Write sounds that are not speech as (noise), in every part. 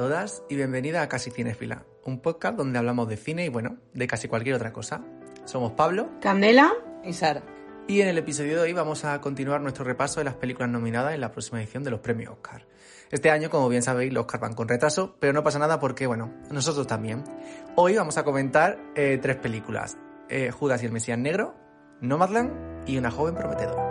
todas y bienvenida a Casi Cinefila, un podcast donde hablamos de cine y bueno, de casi cualquier otra cosa. Somos Pablo Candela y Sara. y en el episodio de hoy vamos a continuar nuestro repaso de las películas nominadas en la próxima edición de los premios Oscar. Este año, como bien sabéis, los Oscar van con retraso, pero no pasa nada porque, bueno, nosotros también. Hoy vamos a comentar eh, tres películas, eh, Judas y el Mesías Negro, Nomadland y Una joven prometedora.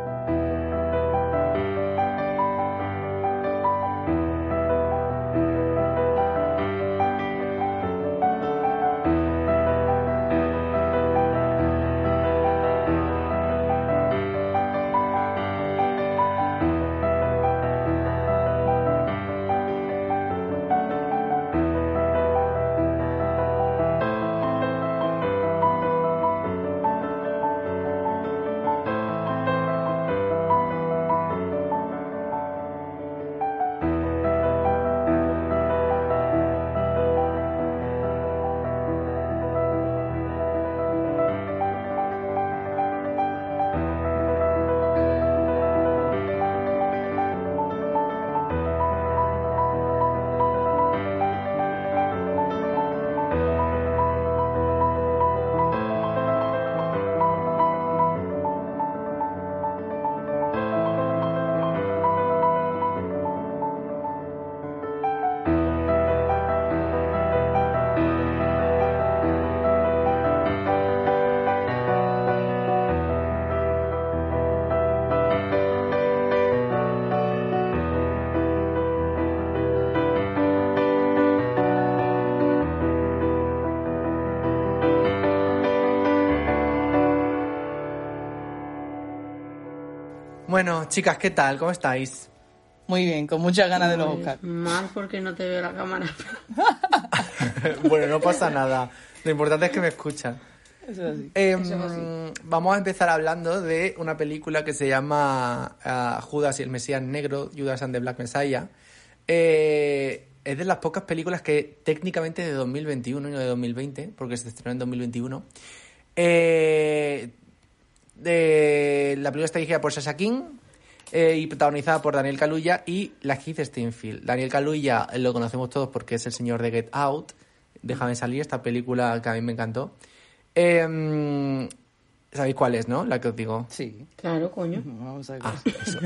Bueno, chicas, ¿qué tal? ¿Cómo estáis? Muy bien, con muchas ganas de los Oscar. Mal porque no te veo la cámara. (laughs) bueno, no pasa nada. Lo importante es que me escuchan. Eso es así. Em, Eso es así. Vamos a empezar hablando de una película que se llama ah, Judas y el Mesías Negro, Judas and the Black Messiah. Eh, es de las pocas películas que técnicamente es de 2021 y no de 2020, porque se estrenó en 2021. Eh, de, la película está dirigida por Sasha King eh, y protagonizada por Daniel Kaluuya y la Keith Steinfield. Daniel Kaluuya eh, lo conocemos todos porque es el señor de Get Out. Déjame salir, esta película que a mí me encantó. Eh, ¿Sabéis cuál es, no? La que os digo. Sí. Claro, coño. Vamos a ver. Ah, eso.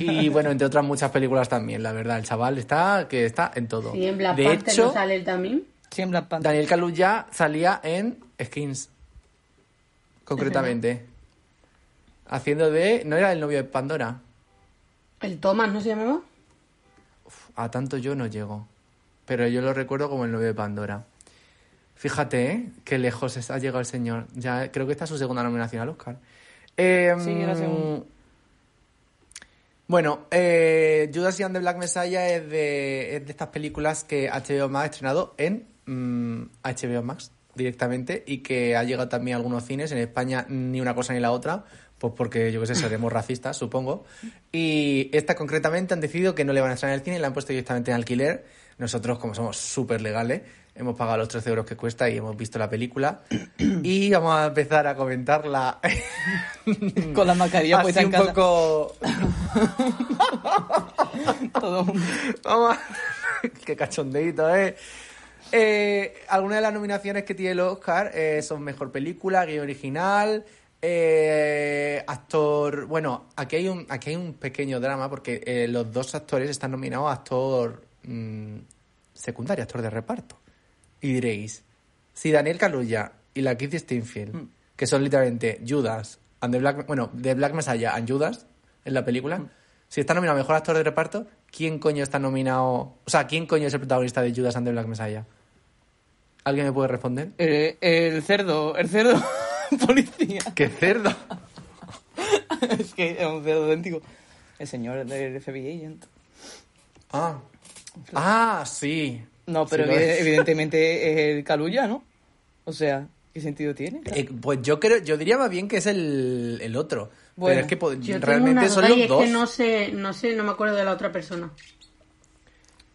Y bueno, entre otras muchas películas también, la verdad. El chaval está que está en todo. Y en Black de Panther hecho, no sale él también. Sí, en Black Panther. Daniel Kaluuya salía en Skins. Concretamente. (laughs) Haciendo de... ¿No era el novio de Pandora? El Thomas, ¿no se llamaba? A tanto yo no llego. Pero yo lo recuerdo como el novio de Pandora. Fíjate, ¿eh? Qué lejos ha llegado el señor. Ya creo que esta es su segunda nominación al Oscar. Eh, Sí, era segunda. Bueno, eh, Judas and the Black Messiah es de, es de estas películas que HBO Max ha estrenado en mm, HBO Max directamente y que ha llegado también a algunos cines. En España ni una cosa ni la otra, pues porque yo qué sé, seremos racistas, supongo. Y esta concretamente han decidido que no le van a estrenar en el cine y la han puesto directamente en alquiler. Nosotros, como somos súper legales, hemos pagado los 13 euros que cuesta y hemos visto la película. (clears throat) Y vamos a empezar a comentarla (laughs) Con la mascarilla así puesta en un casa. poco... (laughs) Todo mundo. Vamos a... (laughs) Qué cachondeito, ¿eh? Eh, algunas de las nominaciones que tiene el Oscar eh, son Mejor Película, Guión Original, eh, Actor... Bueno, aquí hay un, aquí hay un pequeño drama porque eh, los dos actores están nominados a Actor mm, secundario, Actor de reparto. Y diréis, si Daniel Kaluuya y la Keith Steinfield, que son literalmente Judas, and the Black, bueno, The Black Messiah and Judas en la película, si está nominado a Mejor Actor de Reparto, ¿quién coño está nominado? O sea, ¿quién coño es el protagonista de Judas and the Black Messiah? ¿Alguien me puede responder? El, el cerdo, el cerdo (laughs) (laughs) policía. ¡Qué cerdo! (laughs) es que es un cerdo idéntico. El señor del FBI agent. Ah, ah sí. No, pero Sí, es. evidentemente es el Caluya, ¿no? O sea, ¿qué sentido tiene? Eh, pues yo creo, yo diría más bien que es el, el otro. Bueno, pero es que realmente son los es dos. que no sé, no sé, no me acuerdo de la otra persona.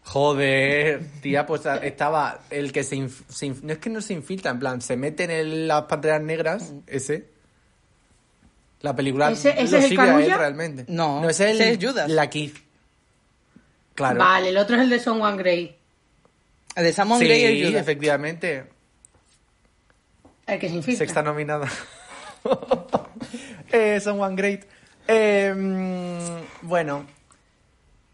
Joder, tía, pues a- estaba el que se, inf- se inf- No es que no se infiltra, en plan, se mete en el- las panteras negras, ese. La película ¿Ese- ese lo es el sigue a él realmente. No, no es el, ese es Judas. La Keith. Claro. Vale, el otro es el de Son One Grey, El de Samon sí, Grey y el Judas. efectivamente. el que se infiltra. Sexta nominada. (laughs) eh, son One Great. Eh, mm, bueno,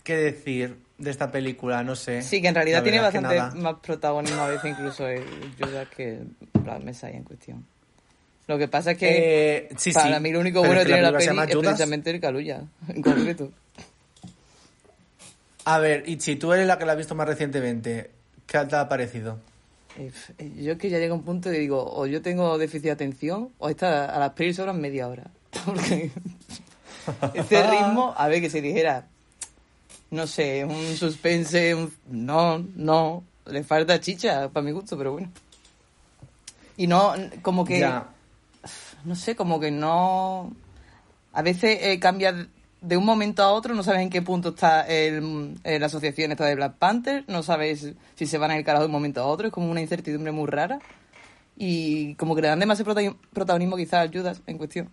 ¿qué decir de esta película? No sé. Sí, que en realidad La tiene bastante más protagonismo a veces incluso el Judas que Black Messiah en cuestión. Lo que pasa es que Eh, sí, para sí, mí lo único bueno que tiene la película se peli es precisamente el Caluya, en concreto. A ver, y si tú eres la que la has visto más recientemente, ¿qué te ha parecido? Eh, Yo es que ya llega un punto y digo, o yo tengo déficit de atención, o esta a las pelis sobran media hora. (laughs) Porque (laughs) este ritmo, a ver que se dijera, no sé, un suspense, un... no, no, le falta chicha para mi gusto, pero bueno. Y no, como que, Ya. no sé, como que no... A veces eh, cambia de un momento a otro, no sabes en qué punto está el, eh, la asociación esta de Black Panther, no sabes si se van a ir carajo de un momento a otro, es como una incertidumbre muy rara. Y como que le dan demasiado prota- protagonismo quizás a Judas en cuestión,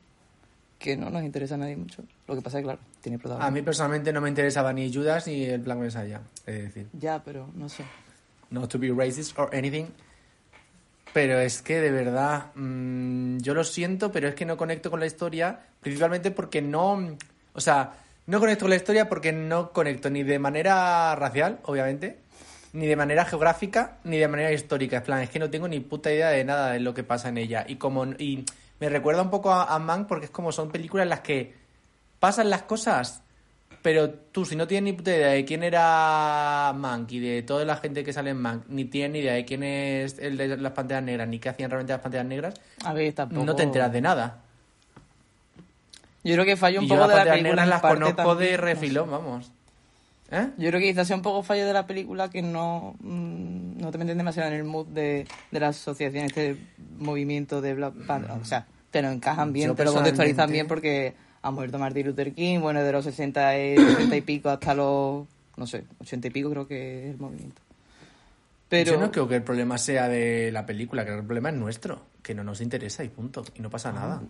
que no nos interesa a nadie mucho. Lo que pasa es que, claro, tiene A protagonismo. mí personalmente no me interesaba ni Judas ni el Black Messiah, es decir, Ya, pero no sé. no to be racist or anything. Pero es que de verdad, mm, yo lo siento, pero es que no conecto con la historia, principalmente porque no, o sea, no conecto con la historia porque no conecto ni de manera racial, obviamente, ni de manera geográfica, ni de manera histórica. En plan, es que no tengo ni puta idea de nada de lo que pasa en ella. Y como y me recuerda un poco a, a Mank porque es como son películas en las que pasan las cosas, pero tú, si no tienes ni puta idea de quién era Mank y de toda la gente que sale en Mank, ni tienes ni idea de quién es el de las panteras negras, ni qué hacían realmente las panteras negras, A ver, tampoco... no te enteras de nada. Yo creo que falla un y yo poco las de la película. negras en las parte conozco también, de no sé. refilón, vamos. ¿Eh? Yo creo que quizás sea un poco fallo de la película que no, mm, no te meten demasiado en el mood de, de la asociación, este movimiento de Black Panther. O sea, te lo encajan bien, Yo te lo contextualizan bien porque ha muerto Martin Luther King, bueno, de los 60 y, 60 y pico hasta los, no sé, 80 y pico creo que es el movimiento. Pero Yo no creo que el problema sea de la película, creo que el problema es nuestro, que no nos interesa y punto, y no pasa nada.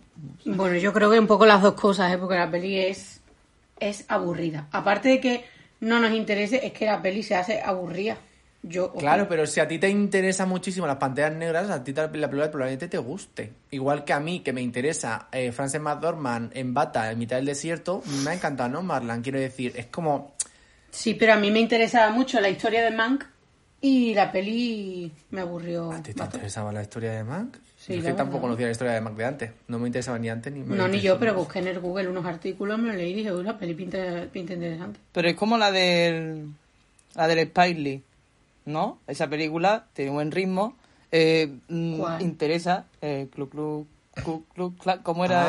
Bueno, yo creo que un poco las dos cosas, ¿eh? porque la peli es, es aburrida. Aparte de que no nos interese, es que la peli se hace aburrida. Yo, Claro, pero si a ti te interesa muchísimo las panteras negras, a ti la la película probablemente te guste. Igual que a mí, que me interesa eh, Frances McDormand en bata en mitad del desierto, me ha encantado, ¿no? Marlan, quiero decir, es como... Sí, pero a mí me interesaba mucho la historia de Mank y la peli me aburrió. ¿A ti te interesaba la historia de Mac? Sí, Yo es que tampoco conocía la historia de Mac de antes. No me interesaba ni antes ni me No, ni yo, pero busqué en el Google unos artículos, me lo leí y dije, uy, la peli pinta, pinta interesante. Pero es como la del. La del Spike Lee, ¿no? Esa película tiene buen ritmo. Eh, mm, ¿Cuál? interesa. Eh, Clu, clu, clu, clu, cla- ¿Cómo era?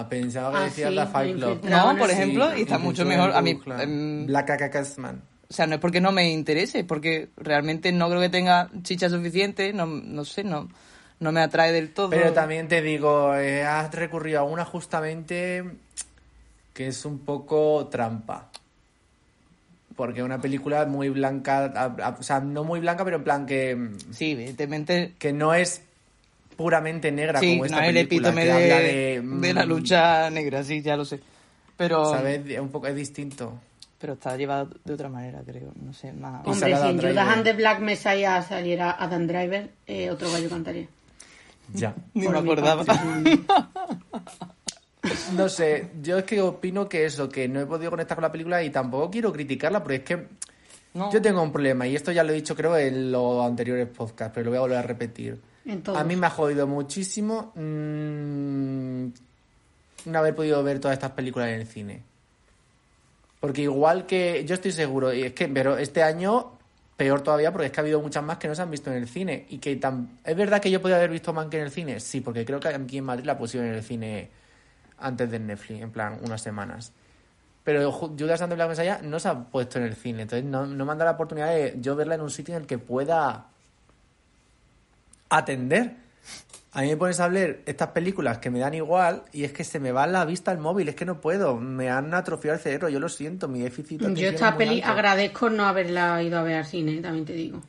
Ah, pensaba que Ah, decías sí, la Fight Club. No, por ejemplo, y está mucho mejor. A mí, em, Black Kakasman. o sea, no es porque no me interese, es porque realmente no creo que tenga chicha suficiente. No, no sé, no, no me atrae del todo. Pero también te digo, eh, has recurrido a una justamente que es un poco trampa. Porque es una película muy blanca, a- a- o sea, no muy blanca, pero en plan que, Sí, evidentemente. que no es puramente negra Sí, como no esta es el película, epítome que de, habla de, de la mm, lucha negra, sí, ya lo sé. Pero. ¿Sabes? Es un poco es distinto. pero está llevado de otra manera, creo. No sé, más. Hombre, si en. Judas and the Black Messiah saliera Adam Driver, eh, otro gallo cantaría. Ya. Ni me acordaba. (laughs) No sé, yo es que opino que eso, que no he podido conectar con la película y tampoco quiero criticarla, porque es que No. yo tengo un problema, y esto ya lo he dicho creo en los anteriores podcasts, pero lo voy a volver a repetir. A mí me ha jodido muchísimo mm, no haber podido ver todas estas películas en el cine. Porque igual que yo estoy seguro, y es que, pero este año peor todavía porque es que ha habido muchas más que no se han visto en el cine. Y que tan... ¿Es verdad que yo podía haber visto Mank en el cine? Sí, porque creo que aquí en Madrid la pusieron en el cine antes de Netflix, en plan, unas semanas. Pero Ju- Judas and the Black no se ha puesto en el cine, entonces no, no me han dado la oportunidad de yo verla en un sitio en el que pueda atender. A mí me pones a hablar estas películas que me dan igual y es que se me va la vista al móvil, es que no puedo, me han atrofiado el cerebro, yo lo siento, mi déficit. de Yo atención esta peli alto. agradezco no haberla ido a ver al cine, también te digo.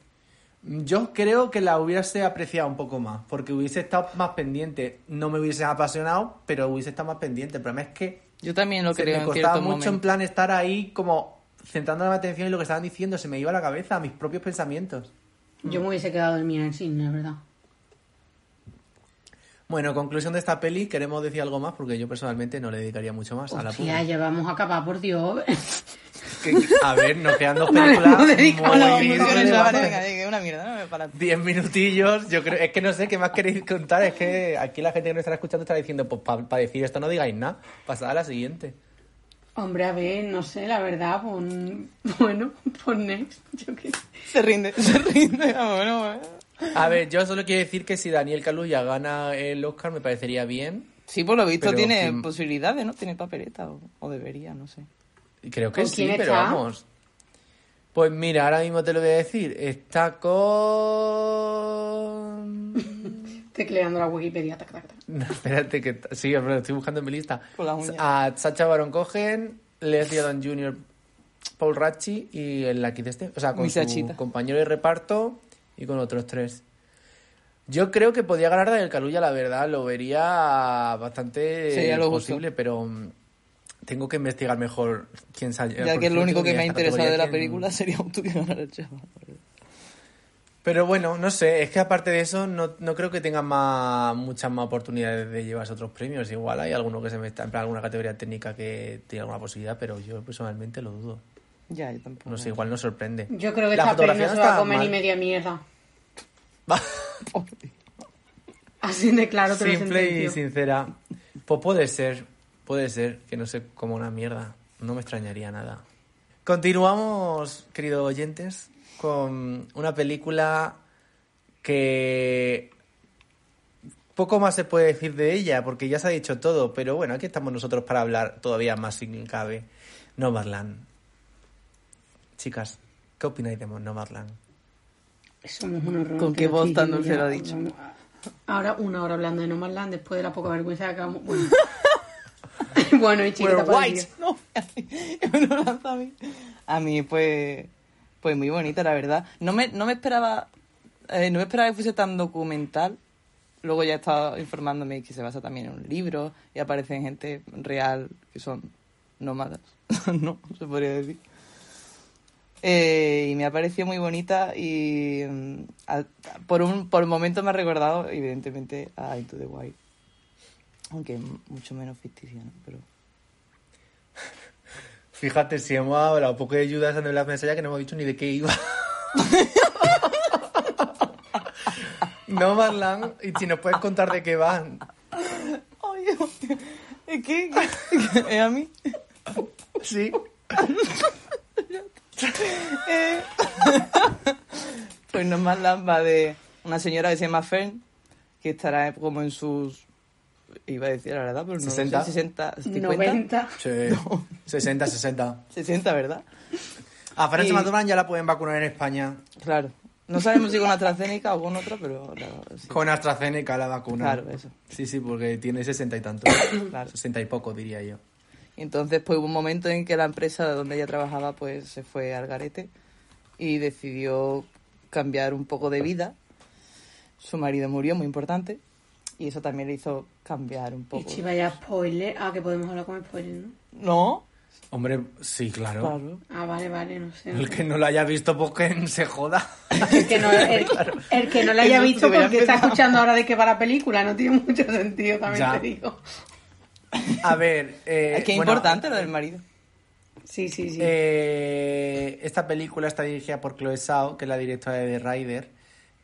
Yo creo que la hubiese apreciado un poco más, porque hubiese estado más pendiente. No me hubiese apasionado, pero hubiese estado más pendiente. El problema es que Yo también lo se creo me en costaba mucho en momento. plan estar ahí como centrando la atención y lo que estaban diciendo se me iba a la cabeza, a mis propios pensamientos. Yo me hubiese quedado dormida en el cine, la verdad. Bueno, conclusión de esta peli, queremos decir algo más porque yo personalmente no le dedicaría mucho más a la peli. ya vamos a acabar, por Dios. Que- A ver, nos quedan dos No películas muy una mierda, no me para. Diez minutillos, yo creo, es que no sé qué más queréis contar, es que aquí la gente que nos estará escuchando estará diciendo, pues para decir esto no digáis nada, pasad a la siguiente. Hombre, a ver, no sé, la verdad, pon... (laughs) bueno, pon next, yo qué sé. Se rinde, se rinde. Bueno, bueno. A ver, yo solo quiero decir que si Daniel Kaluuya gana el Oscar me parecería bien. Sí, por lo visto Pero tiene ¿quién- posibilidades, ¿no? Tiene papeleta o, o debería, no sé. Creo que ¿Con sí, pero está? vamos. Pues mira, ahora mismo te lo voy a decir. Está con... (laughs) Tecleando la Wikipedia, tac, tac, tac. (laughs) No, espérate, que sí, estoy buscando en mi lista. A Sacha Baron Cohen, Leslie Odom Jr., Paul Ratchi y el Lucky de este. O sea, con Mi su Sachita. compañero de reparto y con otros tres. Yo creo que podía ganar Daniel Kaluuya, la verdad, lo vería bastante Sería lo posible, pero mm, tengo que investigar mejor quién sale. Ya que es lo único que me ha interesado de la película sería tú que ganara el chaval. Pero bueno, no sé, es que aparte de eso no, no creo que tengan más, muchas más oportunidades de llevarse otros premios. Igual hay alguno que se me está en plan alguna categoría técnica que tiene alguna posibilidad, pero yo personalmente lo dudo. Ya, yo tampoco. No sé, igual no sorprende. Yo creo que La esta peli fotografía no se va a está comer mal. ni media mierda. Va. (laughs) Así de claro te lo Simple y sincera. Pues puede ser, puede ser que no sé como una mierda. No me extrañaría nada. Continuamos, queridos oyentes, con una película que poco más se puede decir de ella, porque ya se ha dicho todo, pero bueno, aquí estamos nosotros para hablar todavía más si cabe. Nomadland. Chicas, ¿qué opináis de Nomadland? Somos un horror. ¿Con qué voz tan dulce lo ha dicho? Ahora una hora hablando de No Man's Land después de la poca vergüenza que acabamos. (laughs) Bueno, (laughs) bueno y para white. No, (laughs) a mí. A mí, pues, pues muy bonita, la verdad. No me, no me esperaba, eh, no me esperaba que fuese tan documental. Luego ya he estado informándome que se basa también en un libro y aparecen gente real que son nómadas, ¿no? Se podría decir. Eh, y me ha parecido muy bonita y mm, a- por un por momentos me ha recordado, evidentemente, a Into the Wild. Aunque mucho menos ficticia, ¿no? Pero... (laughs) Fíjate, si hemos hablado poco de and the Black Messiah que no hemos dicho ni de qué iba. (laughs) Nomadland, y si nos puedes contar de qué van. Oye, que, es a mí. Sí. (laughs) Eh, (laughs) pues no es más lamba de una señora que se llama Fern, que estará como en sus. Iba a decir la verdad, pero no 60. Sé, 60, 50. 90. Sí. 60, 60. 60, ¿verdad? A Francia Y- ya la pueden vacunar en España. Claro. No sabemos si con AstraZeneca o con otra, pero. claro, sí. Con AstraZeneca la vacuna. Claro, eso. Sí, sí, porque tiene 60 y tantos. Claro. 60 y poco, diría yo. Y entonces, pues hubo un momento en que la empresa donde ella trabajaba, pues se fue al garete y decidió cambiar un poco de vida. Su marido murió, muy importante, y eso también le hizo cambiar un Y poco. si vaya spoiler. Ah, que podemos hablar con spoiler, ¿no? No, Hombre, sí, claro. Claro. Ah, vale, vale, no sé. El que no lo haya visto, pues que se joda. (laughs) El que no, el, (laughs) el que no la haya visto porque está escuchando ahora de qué va la película, no tiene mucho sentido, también Ya. te digo. A ver. Eh, es que bueno, importante lo del marido. Sí, sí, sí. Eh, esta película está dirigida por Chloe Zhao, que es la directora de The Rider.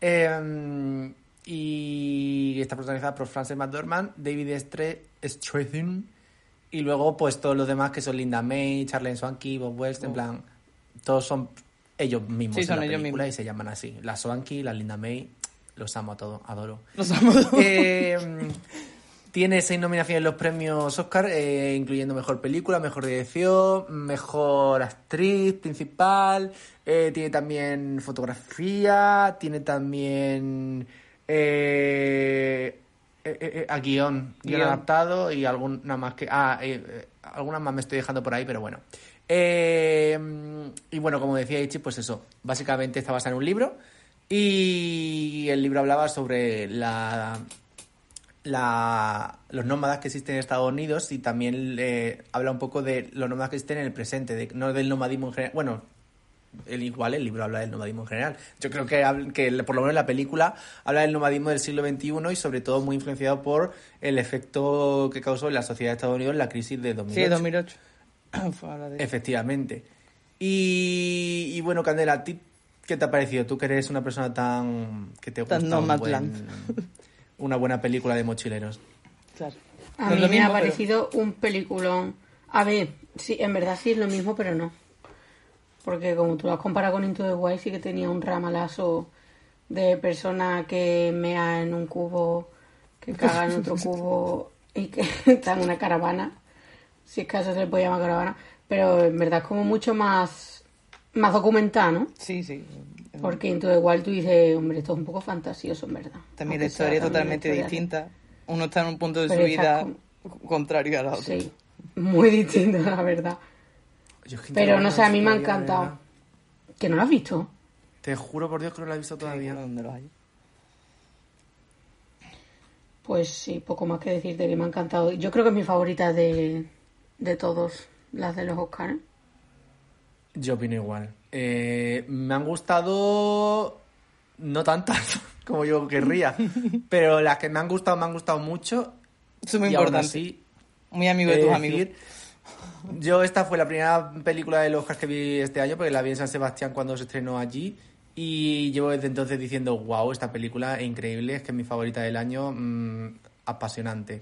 Eh, y está protagonizada por Frances McDormand, David Strathairn y luego pues todos los demás que son Linda May, Charlene Swanky, Bob West, en plan, todos son ellos mismos Sí, en son la ellos película mismos. y se llaman así. La Swanky, la Linda May, los amo a todos, adoro. Los amo. Eh, tiene seis nominaciones en los premios Oscar, eh, incluyendo mejor película, mejor dirección, mejor actriz principal. eh, tiene también fotografía, tiene también eh, a guion, guion Guión. adaptado y alguna más que. Ah, algunas más me estoy dejando por ahí, pero bueno. Eh, y bueno, como decía Ichi, pues eso, básicamente está basada en un libro y el libro hablaba sobre la, la, los nómadas que existen en Estados Unidos y también eh, habla un poco de los nómadas que existen en el presente, de, no del nomadismo en general. Bueno, el igual el libro habla del nomadismo en general. Yo creo que, que por lo menos la película habla del nomadismo del siglo XXI y sobre todo muy influenciado por el efecto que causó en la sociedad de Estados Unidos la crisis de 2008. Sí, 2008. (coughs) Fue habla de- Efectivamente. Y, y bueno, Candela, ¿a ti qué te ha parecido? Tú que eres una persona tan... que te Tan gusta buen- (laughs) una buena película de mochileros. Claro. A No mí me mismo, ha pero- parecido un peliculón. A ver, sí, en verdad sí es lo mismo, pero no. Porque como tú lo has comparado con Into the Wild, sí que tenía un ramalazo de persona que mea en un cubo, que caga en otro cubo y que (laughs) está en una caravana. Si es que a eso se le puede llamar caravana. Pero en verdad es como mucho más, más documental, ¿no? Sí, sí. Porque the Wild tú dices, hombre, esto es un poco fantasioso, en verdad. También Aunque la historia es totalmente historia distinta. Uno está en un punto de Pero su vida contrario a la otra. Sí, muy distinto, (laughs) la verdad. Yo es que Pero no sé, a mí me ha encantado. ¿Que no lo has visto? Te juro por Dios que no la he visto todavía. ¿Dónde los hay? Pues sí, poco más que decirte que me ha encantado. Yo creo que es mi favorita de, de todos, las de los Oscars. Yo opino igual. Eh, me han gustado no tantas (laughs) como yo querría, pero las que me han gustado me han gustado mucho. Eso es muy y importante. así, Muy amigo de tus de amigos. decir, yo esta fue la primera película de los que vi este año porque la vi en San Sebastián cuando se estrenó allí y llevo desde entonces diciendo wow esta película es increíble es que es mi favorita del año mm, apasionante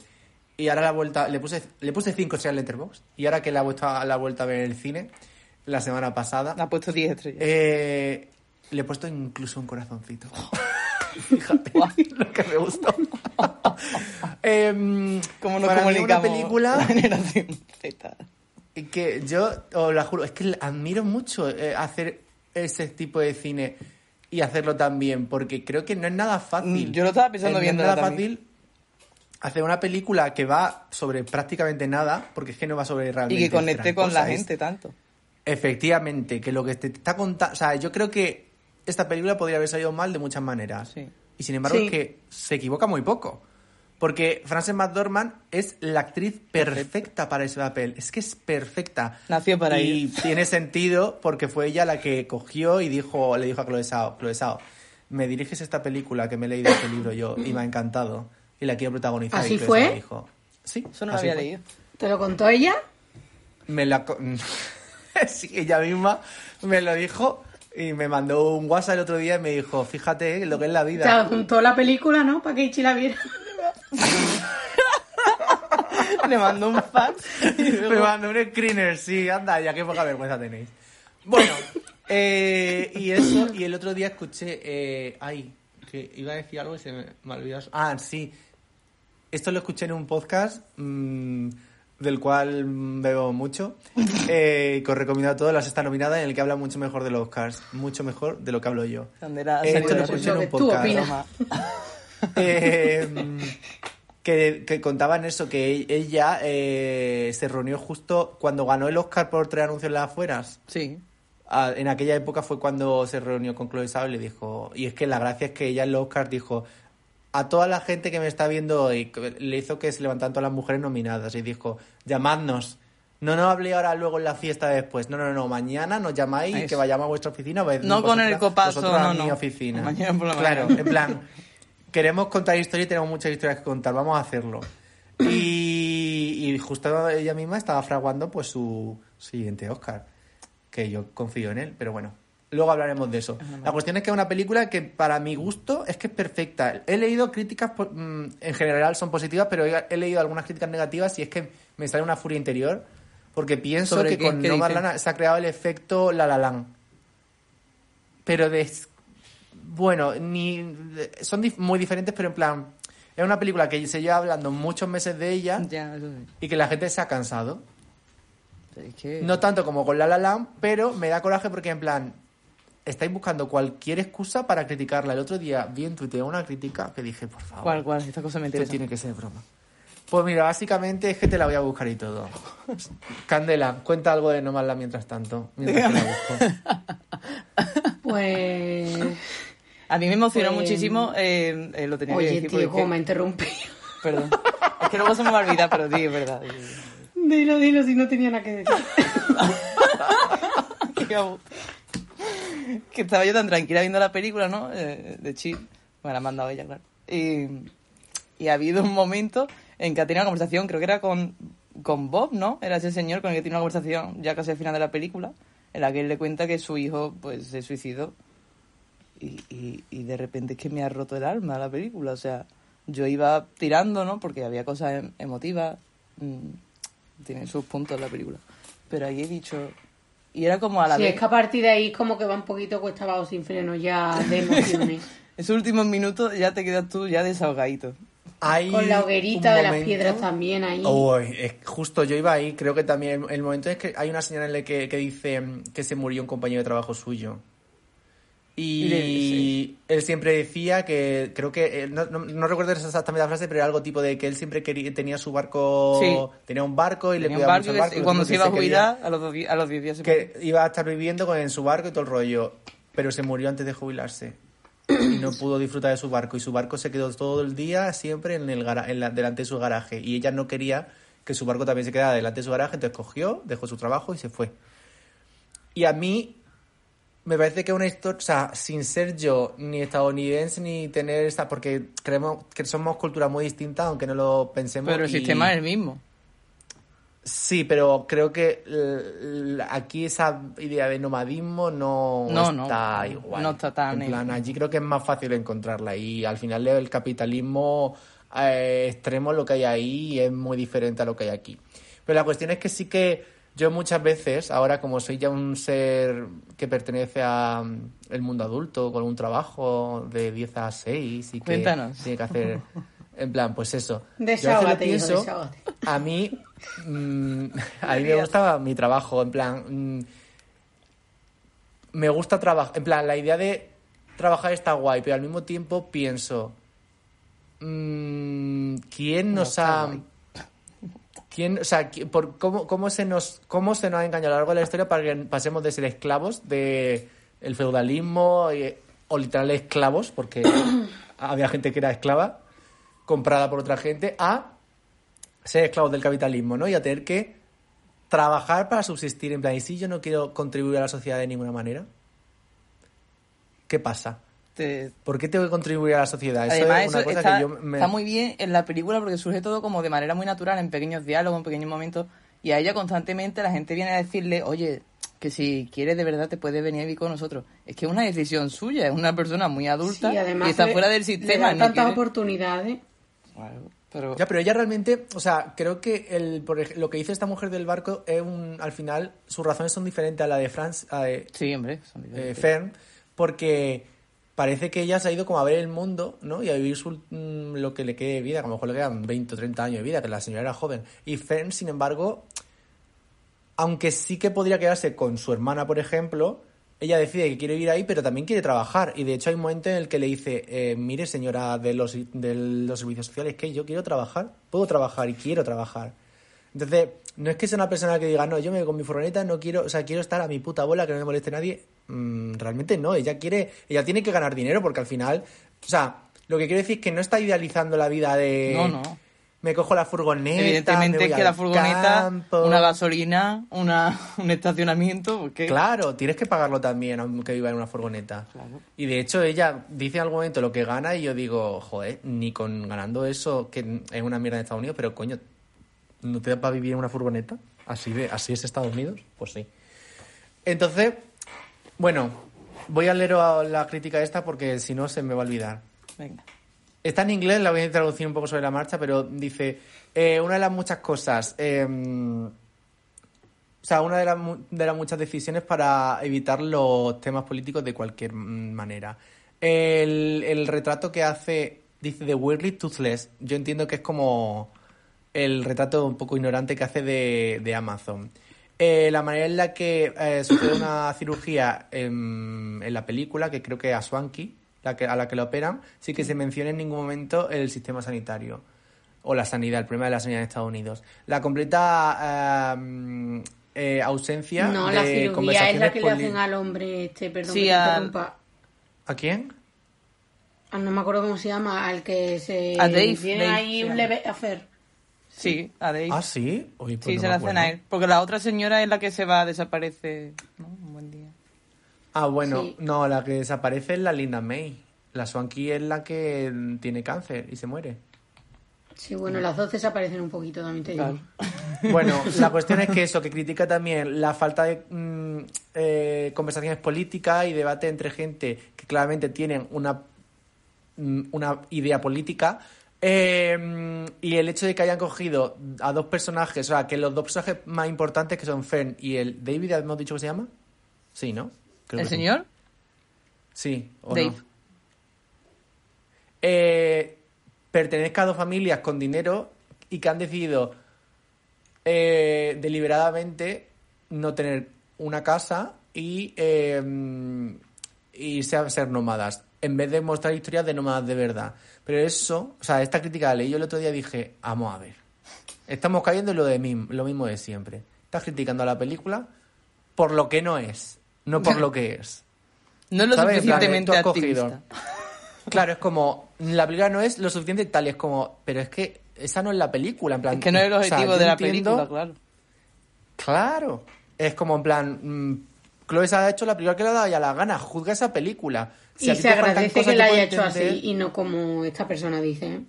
y ahora la vuelta le puse le puse 5 estrellas en Letterboxd y ahora que la he vuelto a, la he vuelto a ver en el cine la semana pasada Ha puesto 10 estrellas. eh, le he puesto incluso un corazoncito. (laughs) Fíjate (laughs) lo que me gustó. (laughs) Em, ¿Cómo nos para mí una comunicamos la película generación Z? que yo os la juro, es que admiro mucho eh, hacer ese tipo de cine y hacerlo tan bien, porque creo que no es nada fácil. Mm, yo lo estaba pensando Eh, no es nada también. fácil hacer una película que va sobre prácticamente nada, porque es que no va sobre realmente Y que conecte con la gente tanto. Efectivamente, que lo que te está contando. O sea, yo creo que esta película podría haber salido mal de muchas maneras. Sí. Y sin embargo, Sí. es que se equivoca muy poco. Porque Frances McDormand es la actriz perfecta para ese papel. Es que es perfecta. Nació para Y tiene sentido porque fue ella la que cogió y dijo, le dijo a Chloe Zhao, Chloe Zhao, me diriges esta película que me he leído este libro yo y me ha encantado. Y la quiero protagonizar. ¿Así y Chloe fue? Zhao dijo, sí. Eso no lo había fue". leído. ¿Te lo contó ella? me la (laughs) (laughs) sí, ella misma me lo dijo y me mandó un WhatsApp el otro día y me dijo, fíjate lo que es la vida. Te adjuntó la película, ¿no? Para que Ichi la viera. (laughs) Le mandó un fax. y me mandó un screener, sí, anda, ya qué poca vergüenza tenéis. Bueno, eh, y eso, y el otro día escuché, eh, ay, que iba a decir algo y se me, me ha olvidado. Ah, sí, esto lo escuché en un podcast mm, del cual bebo mucho, (laughs) eh, que os recomiendo a todos, las está nominada, en el que habla mucho mejor de los Oscars, mucho mejor de lo que hablo yo. Eh, esto lo escuché en un podcast. (laughs) Eh, que, que contaban eso, que ella eh, se reunió justo cuando ganó el Oscar por tres anuncios en las afueras. Sí. Ah, en aquella época fue cuando se reunió con Chloe Zhao y le dijo, y es que la gracia es que ella en los Oscars dijo, a toda la gente que me está viendo hoy, le hizo que se levantaran todas las mujeres nominadas y dijo, llamadnos. No nos hablé ahora luego en la fiesta después. No, no, no. Mañana nos llamáis y Eso. que vayamos a vuestra oficina. vais- No con el copazo, vosotras a no, mi no. oficina. Mañana por la Claro, mañana. en plan, queremos contar historias y tenemos muchas historias que contar. Vamos a hacerlo. Y, y justo ella misma estaba fraguando pues su siguiente Oscar. Que yo confío en él, pero bueno. Luego hablaremos de eso. La cuestión es que es una película que para mi gusto es que es perfecta. He leído críticas, mm, en general son positivas, pero he, leído algunas críticas negativas y es que me sale una furia interior porque pienso ¿Sobre que con ¿Qué Nomadland dicen? se ha creado el efecto La La Land. Pero de... Bueno, ni son muy diferentes, pero en plan... Es una película que se lleva hablando muchos meses de ella Ya, eso sí. y que la gente se ha cansado. Es que... No tanto como con La La Land, pero me da coraje porque en plan estáis buscando cualquier excusa para criticarla. El otro día vi en Twitter una crítica que dije, por favor, ¿Cuál, cuál? Esta cosa me esto interesa. tiene que ser broma. Pues mira, básicamente es que te la voy a buscar y todo. (laughs) Candela, cuenta algo de Nomadla mientras tanto. Mientras la busco. (laughs) Pues. A mí me emocionó Pues- muchísimo, eh, eh, lo tenía que Oye, decir tío, porque- cómo me ha interrumpido. (laughs) Perdón. Es que luego se me va a olvidar, pero sí, es verdad. Dilo, dilo, si no tenía nada que decir. (laughs) Que estaba yo tan tranquila viendo la película, ¿no? Eh, de chill. Bueno, la ha mandado ella, claro. Y, y ha habido un momento en que ha tenido una conversación, creo que era con, con Bob, ¿no? Era ese señor con el que tiene una conversación ya casi al final de la película, en la que él le cuenta que su hijo, pues, se suicidó. Y, y, y de repente es que me ha roto el alma la película. O sea, yo iba tirando, ¿no? Porque había cosas em- emotivas. mm, tiene sus puntos la película. Pero ahí he dicho... Y era como a la Si vez... es que a partir de ahí como que va un poquito cuesta abajo sin freno ya de emociones. (laughs) Esos últimos minutos ya te quedas tú ya desahogadito. Hay Con la hoguerita de las piedras también ahí. Uy, es- justo yo iba ahí, creo que también el, el momento es que hay una señora en la que, que dice que se murió un compañero de trabajo suyo. Y, Y le- él siempre decía que, creo que, eh, no, no- no recuerdo exactamente la frase, pero era algo tipo de que él siempre quería, tenía su barco, Sí. tenía un barco y le Tenía un cuidaba barco mucho el y, barco. y cuando se iba a jubilar, a los, dos, a los 10 días se que iba a estar viviendo con, en su barco y todo el rollo, pero se murió antes de jubilarse y no pudo disfrutar de su barco y su barco se quedó todo el día siempre en el en la- delante de su garaje y ella no quería que su barco también se quedara delante de su garaje, entonces cogió, dejó su trabajo y se fue. Y a mí me parece que una historia, o sea, sin ser yo ni estadounidense ni tener esta, porque creemos que somos culturas muy distintas, aunque no lo pensemos. Pero el y- sistema es el mismo. Sí, pero creo que aquí esa idea de nomadismo no, No, no, está igual. no está tan En plan, allí creo que es más fácil encontrarla y al final el capitalismo eh, extremo lo que hay ahí es muy diferente a lo que hay aquí. Pero la cuestión es que sí que yo muchas veces, ahora como soy ya un ser que pertenece a mm, el mundo adulto, con un trabajo de 10 a 6 y que Cuéntanos. tiene que hacer, en plan, pues eso. Yo Desahógate, hijo, pienso, desahógate. a mí, mm, (laughs) a mí me gustaba mi trabajo, en plan, mm, me gusta trabajar, en plan, la idea de trabajar está guay, pero al mismo tiempo pienso, ¿quién No nos ha... guay. ¿Quién, o sea, qui- por cómo, cómo se nos cómo se nos ha engañado a lo largo de la historia para que pasemos de ser esclavos de el feudalismo y- o literal esclavos, porque (coughs) había gente que era esclava comprada por otra gente, a ser esclavos del capitalismo, ¿no? Y a tener que trabajar para subsistir. En plan, ¿y si yo no quiero contribuir a la sociedad de ninguna manera? ¿Qué pasa? Te- ¿Por qué tengo que contribuir a la sociedad? Eso Además, es una eso cosa está, que yo me... está muy bien en la película porque surge todo como de manera muy natural, en pequeños diálogos, en pequeños momentos. Y a ella constantemente la gente viene a decirle, oye, que si quieres de verdad te puedes venir a vivir con nosotros. Es que es una decisión suya, es una persona muy adulta Sí, además y está le- fuera del sistema. tantas quiere- oportunidades. Claro, pero... Ya, pero ella realmente, o sea, creo que el, por lo que dice esta mujer del barco es un, al final, sus razones son diferentes a la de Franz, a de Sí, hombre. son eh. Fern, porque parece que ella se ha ido como a ver el mundo, ¿no? Y a vivir su, mm, lo que le quede de vida, a lo mejor le quedan 20 o 30 años de vida, que la señora era joven. Y Fern, sin embargo, aunque sí que podría quedarse con su hermana, por ejemplo, ella decide que quiere vivir ahí, pero también quiere trabajar. Y de hecho hay un momento en el que le dice, eh, mire señora de los, de los servicios sociales, que yo quiero trabajar, puedo trabajar y quiero trabajar. Entonces, no es que sea una persona que diga, no, yo me voy con mi furgoneta, no quiero, o sea, quiero estar a mi puta bola, que no me moleste nadie. Mm, realmente no, ella quiere, ella tiene que ganar dinero porque al final, o sea, lo que quiero decir es que no está idealizando la vida de... No, no. me cojo la furgoneta. Evidentemente me es que la furgoneta, campo. una gasolina, una, (laughs) un estacionamiento, Claro, tienes que pagarlo también, aunque viva en una furgoneta. Claro. Y de hecho, ella dice en algún momento lo que gana, y yo digo, joder, ni con ganando eso, que es una mierda en Estados Unidos, pero coño, ¿no te da para vivir en una furgoneta? ¿Así, de, ¿Así es Estados Unidos? Pues sí. Entonces, bueno, voy a leer la crítica esta porque si no se me va a olvidar. Venga. Está en inglés, la voy a traducir un poco sobre la marcha, pero dice, eh, una de las muchas cosas, eh, o sea, una de las, de las muchas decisiones para evitar los temas políticos de cualquier manera. El, el retrato que hace, dice, de Weirdly Toothless, yo entiendo que es como el retrato un poco ignorante que hace de, de Amazon. Eh, la manera en la que eh, sucede una cirugía en, en la película, que creo que a Swanky, la que, a la que la operan, sí que se menciona en ningún momento el sistema sanitario o la sanidad, el problema de la sanidad en Estados Unidos. La completa eh, eh, ausencia No, de la cirugía es la que le hacen al hombre este, perdón Sí, que interrumpa. ¿A quién? Ah, no me acuerdo cómo se llama, al que se A Dave, tiene Dave ahí se un leve affair. Sí, a Dave. Ah, sí. Uy, pues sí, no se la hacen a él. Porque la otra señora es la que se va, desaparece. ¿no? Un buen día. Ah, bueno, Sí. no, la que desaparece es la Linda May. La Swanky es la que tiene cáncer y se muere. Sí, bueno, las dos desaparecen un poquito, también te digo. Claro. Bueno, (laughs) la cuestión es que eso, que critica también la falta de mm, eh, conversaciones políticas y debate entre gente que claramente tienen una, mm, una idea política. Eh, y el hecho de que hayan cogido a dos personajes, o sea, que los dos personajes más importantes que son Fern y el David, ¿hemos dicho que se llama? Sí, ¿no? Creo ¿El que señor? Sí, o Dave. no. Eh, pertenezca a dos familias con dinero y que han decidido eh, deliberadamente no tener una casa y, eh, ser nómadas, en vez de mostrar historias de nómadas de verdad. Pero eso, o sea, esta crítica la leí yo el otro día dije, vamos a ver, estamos cayendo en lo, de mim- lo mismo de siempre. Estás criticando a la película por lo que no es, no por lo que es. (laughs) No es lo plan, suficientemente cogido- activista. (laughs) Claro, es como, la película no es lo suficiente tal, es como, pero es que esa no es la película, en plan... Es que no es el o sea, objetivo de la entiendo- película, claro. Claro, es como en plan, mm, Chloe se ha hecho la película que le ha dado ya la gana, juzga esa película. Si y se agradece que la haya hecho entender- así y no como esta persona dice. ¿eh?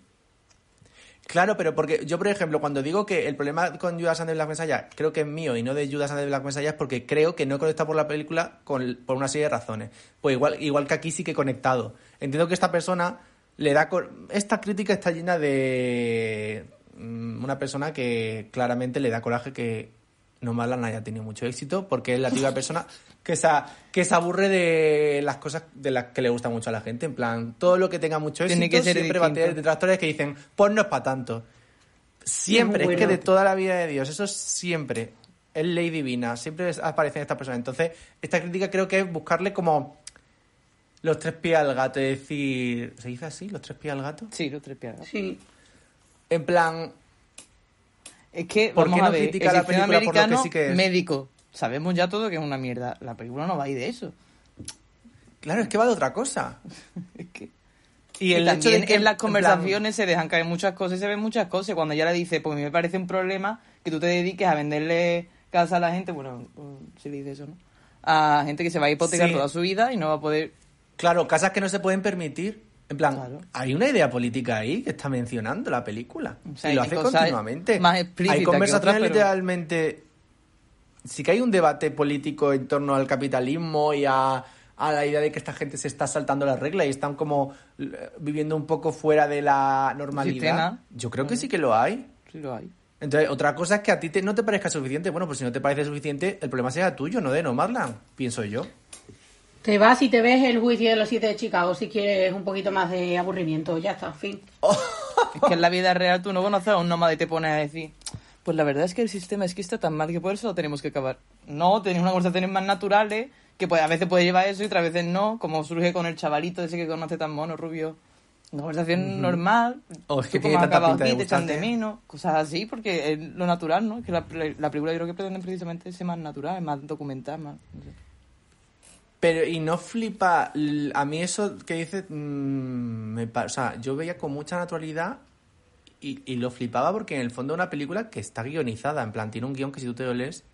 Claro, pero porque yo, por ejemplo, cuando digo que el problema con Judas and the Black Messiah creo que es mío y no de Judas and the Black Messiah es porque creo que no he conectado por la película con, por una serie de razones. Pues igual, igual que aquí sí que he conectado. Entiendo que esta persona le da... Esta crítica está llena de mm, una persona que claramente le da coraje que Nomadland haya tenido mucho éxito porque es la típica persona que se, que se aburre de las cosas de las que le gusta mucho a la gente. En plan, todo lo que tenga mucho éxito Tiene que ser siempre va a tener distinto. detractores que dicen, pues no es para tanto. Siempre, es que de toda la vida de Dios, eso es siempre. Es ley divina, siempre es- aparecen estas personas. Entonces, esta crítica creo que es buscarle como los tres pies al gato, es decir, ¿se dice así? ¿Los tres pies al gato? Sí, los tres piedras. Sí. En plan, Es que, ¿Por vamos qué no a ver, critica el la sistema película por lo que americano sí que es? médico. Sabemos ya todo que es una mierda. La película no va a ir de eso. claro, es que va de otra cosa. (laughs) Es que... Y Y el hecho también de que en las plan, conversaciones se dejan caer muchas cosas y se ven muchas cosas. Cuando ella le dice, pues a mí me parece un problema que tú te dediques a venderle casa a la gente, bueno, pues, se dice eso, ¿no? A gente que se va a hipotecar Sí. toda su vida y no va a poder... Claro, casas que no se pueden permitir. En plan, Claro. hay una idea política ahí que está mencionando la película. O sea, y lo hace continuamente. más hay conversaciones otras, pero- literalmente. Sí que hay un debate político en torno al capitalismo y a, a la idea de que esta gente se está saltando las reglas y están como eh, viviendo un poco fuera de la normalidad. Yo creo que sí que lo hay. Sí lo hay. Entonces, otra cosa es que a ti te- no te parezca suficiente. Bueno, pues si no te parece suficiente, el problema sea tuyo, no de Nomadland, pienso yo. Te vas y te ves el juicio de los siete de Chicago si quieres un poquito más de aburrimiento. Ya está, fin. (laughs) Es que en la vida real tú no conoces a un nómada y te pones a decir, pues la verdad es que el sistema es que está tan mal que por eso lo tenemos que acabar. No, tenéis unas conversaciones más naturales, que pues, a veces puede llevar eso y otras veces no, como surge con el chavalito ese que conoce tan mono, rubio. Una conversación normal, O es que tiene tanta pinta de aquí, te echan de menos, cosas así, porque es lo natural, ¿no? Que la, la película yo creo que pretende precisamente ser más natural, más documental, más... no sé. Pero, y no flipa, a mí eso que dices, mm, me o sea, yo veía con mucha naturalidad y, y lo flipaba porque en el fondo es una película que está guionizada, en plan, tiene un guion que si tú te lo lees,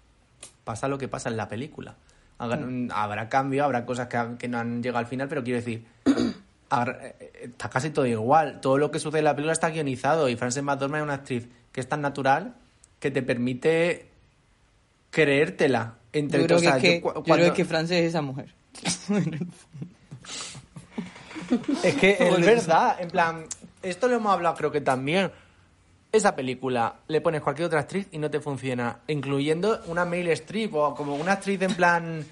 pasa lo que pasa en la película. Habrá, habrá cambio, habrá cosas que, que no han llegado al final, pero quiero decir, (coughs) habrá- eh, está casi todo igual. Todo lo que sucede en la película está guionizado y Frances McDormand es una actriz que es tan natural que te permite creértela. Entre Yo creo, o que sea, es que, yo cu- yo cuando- creo que Frances es esa mujer. (laughs) Es que es verdad, en plan, esto lo hemos hablado creo que también. Esa película le pones cualquier otra actriz y no te funciona, incluyendo una Meryl Streep o como una actriz en plan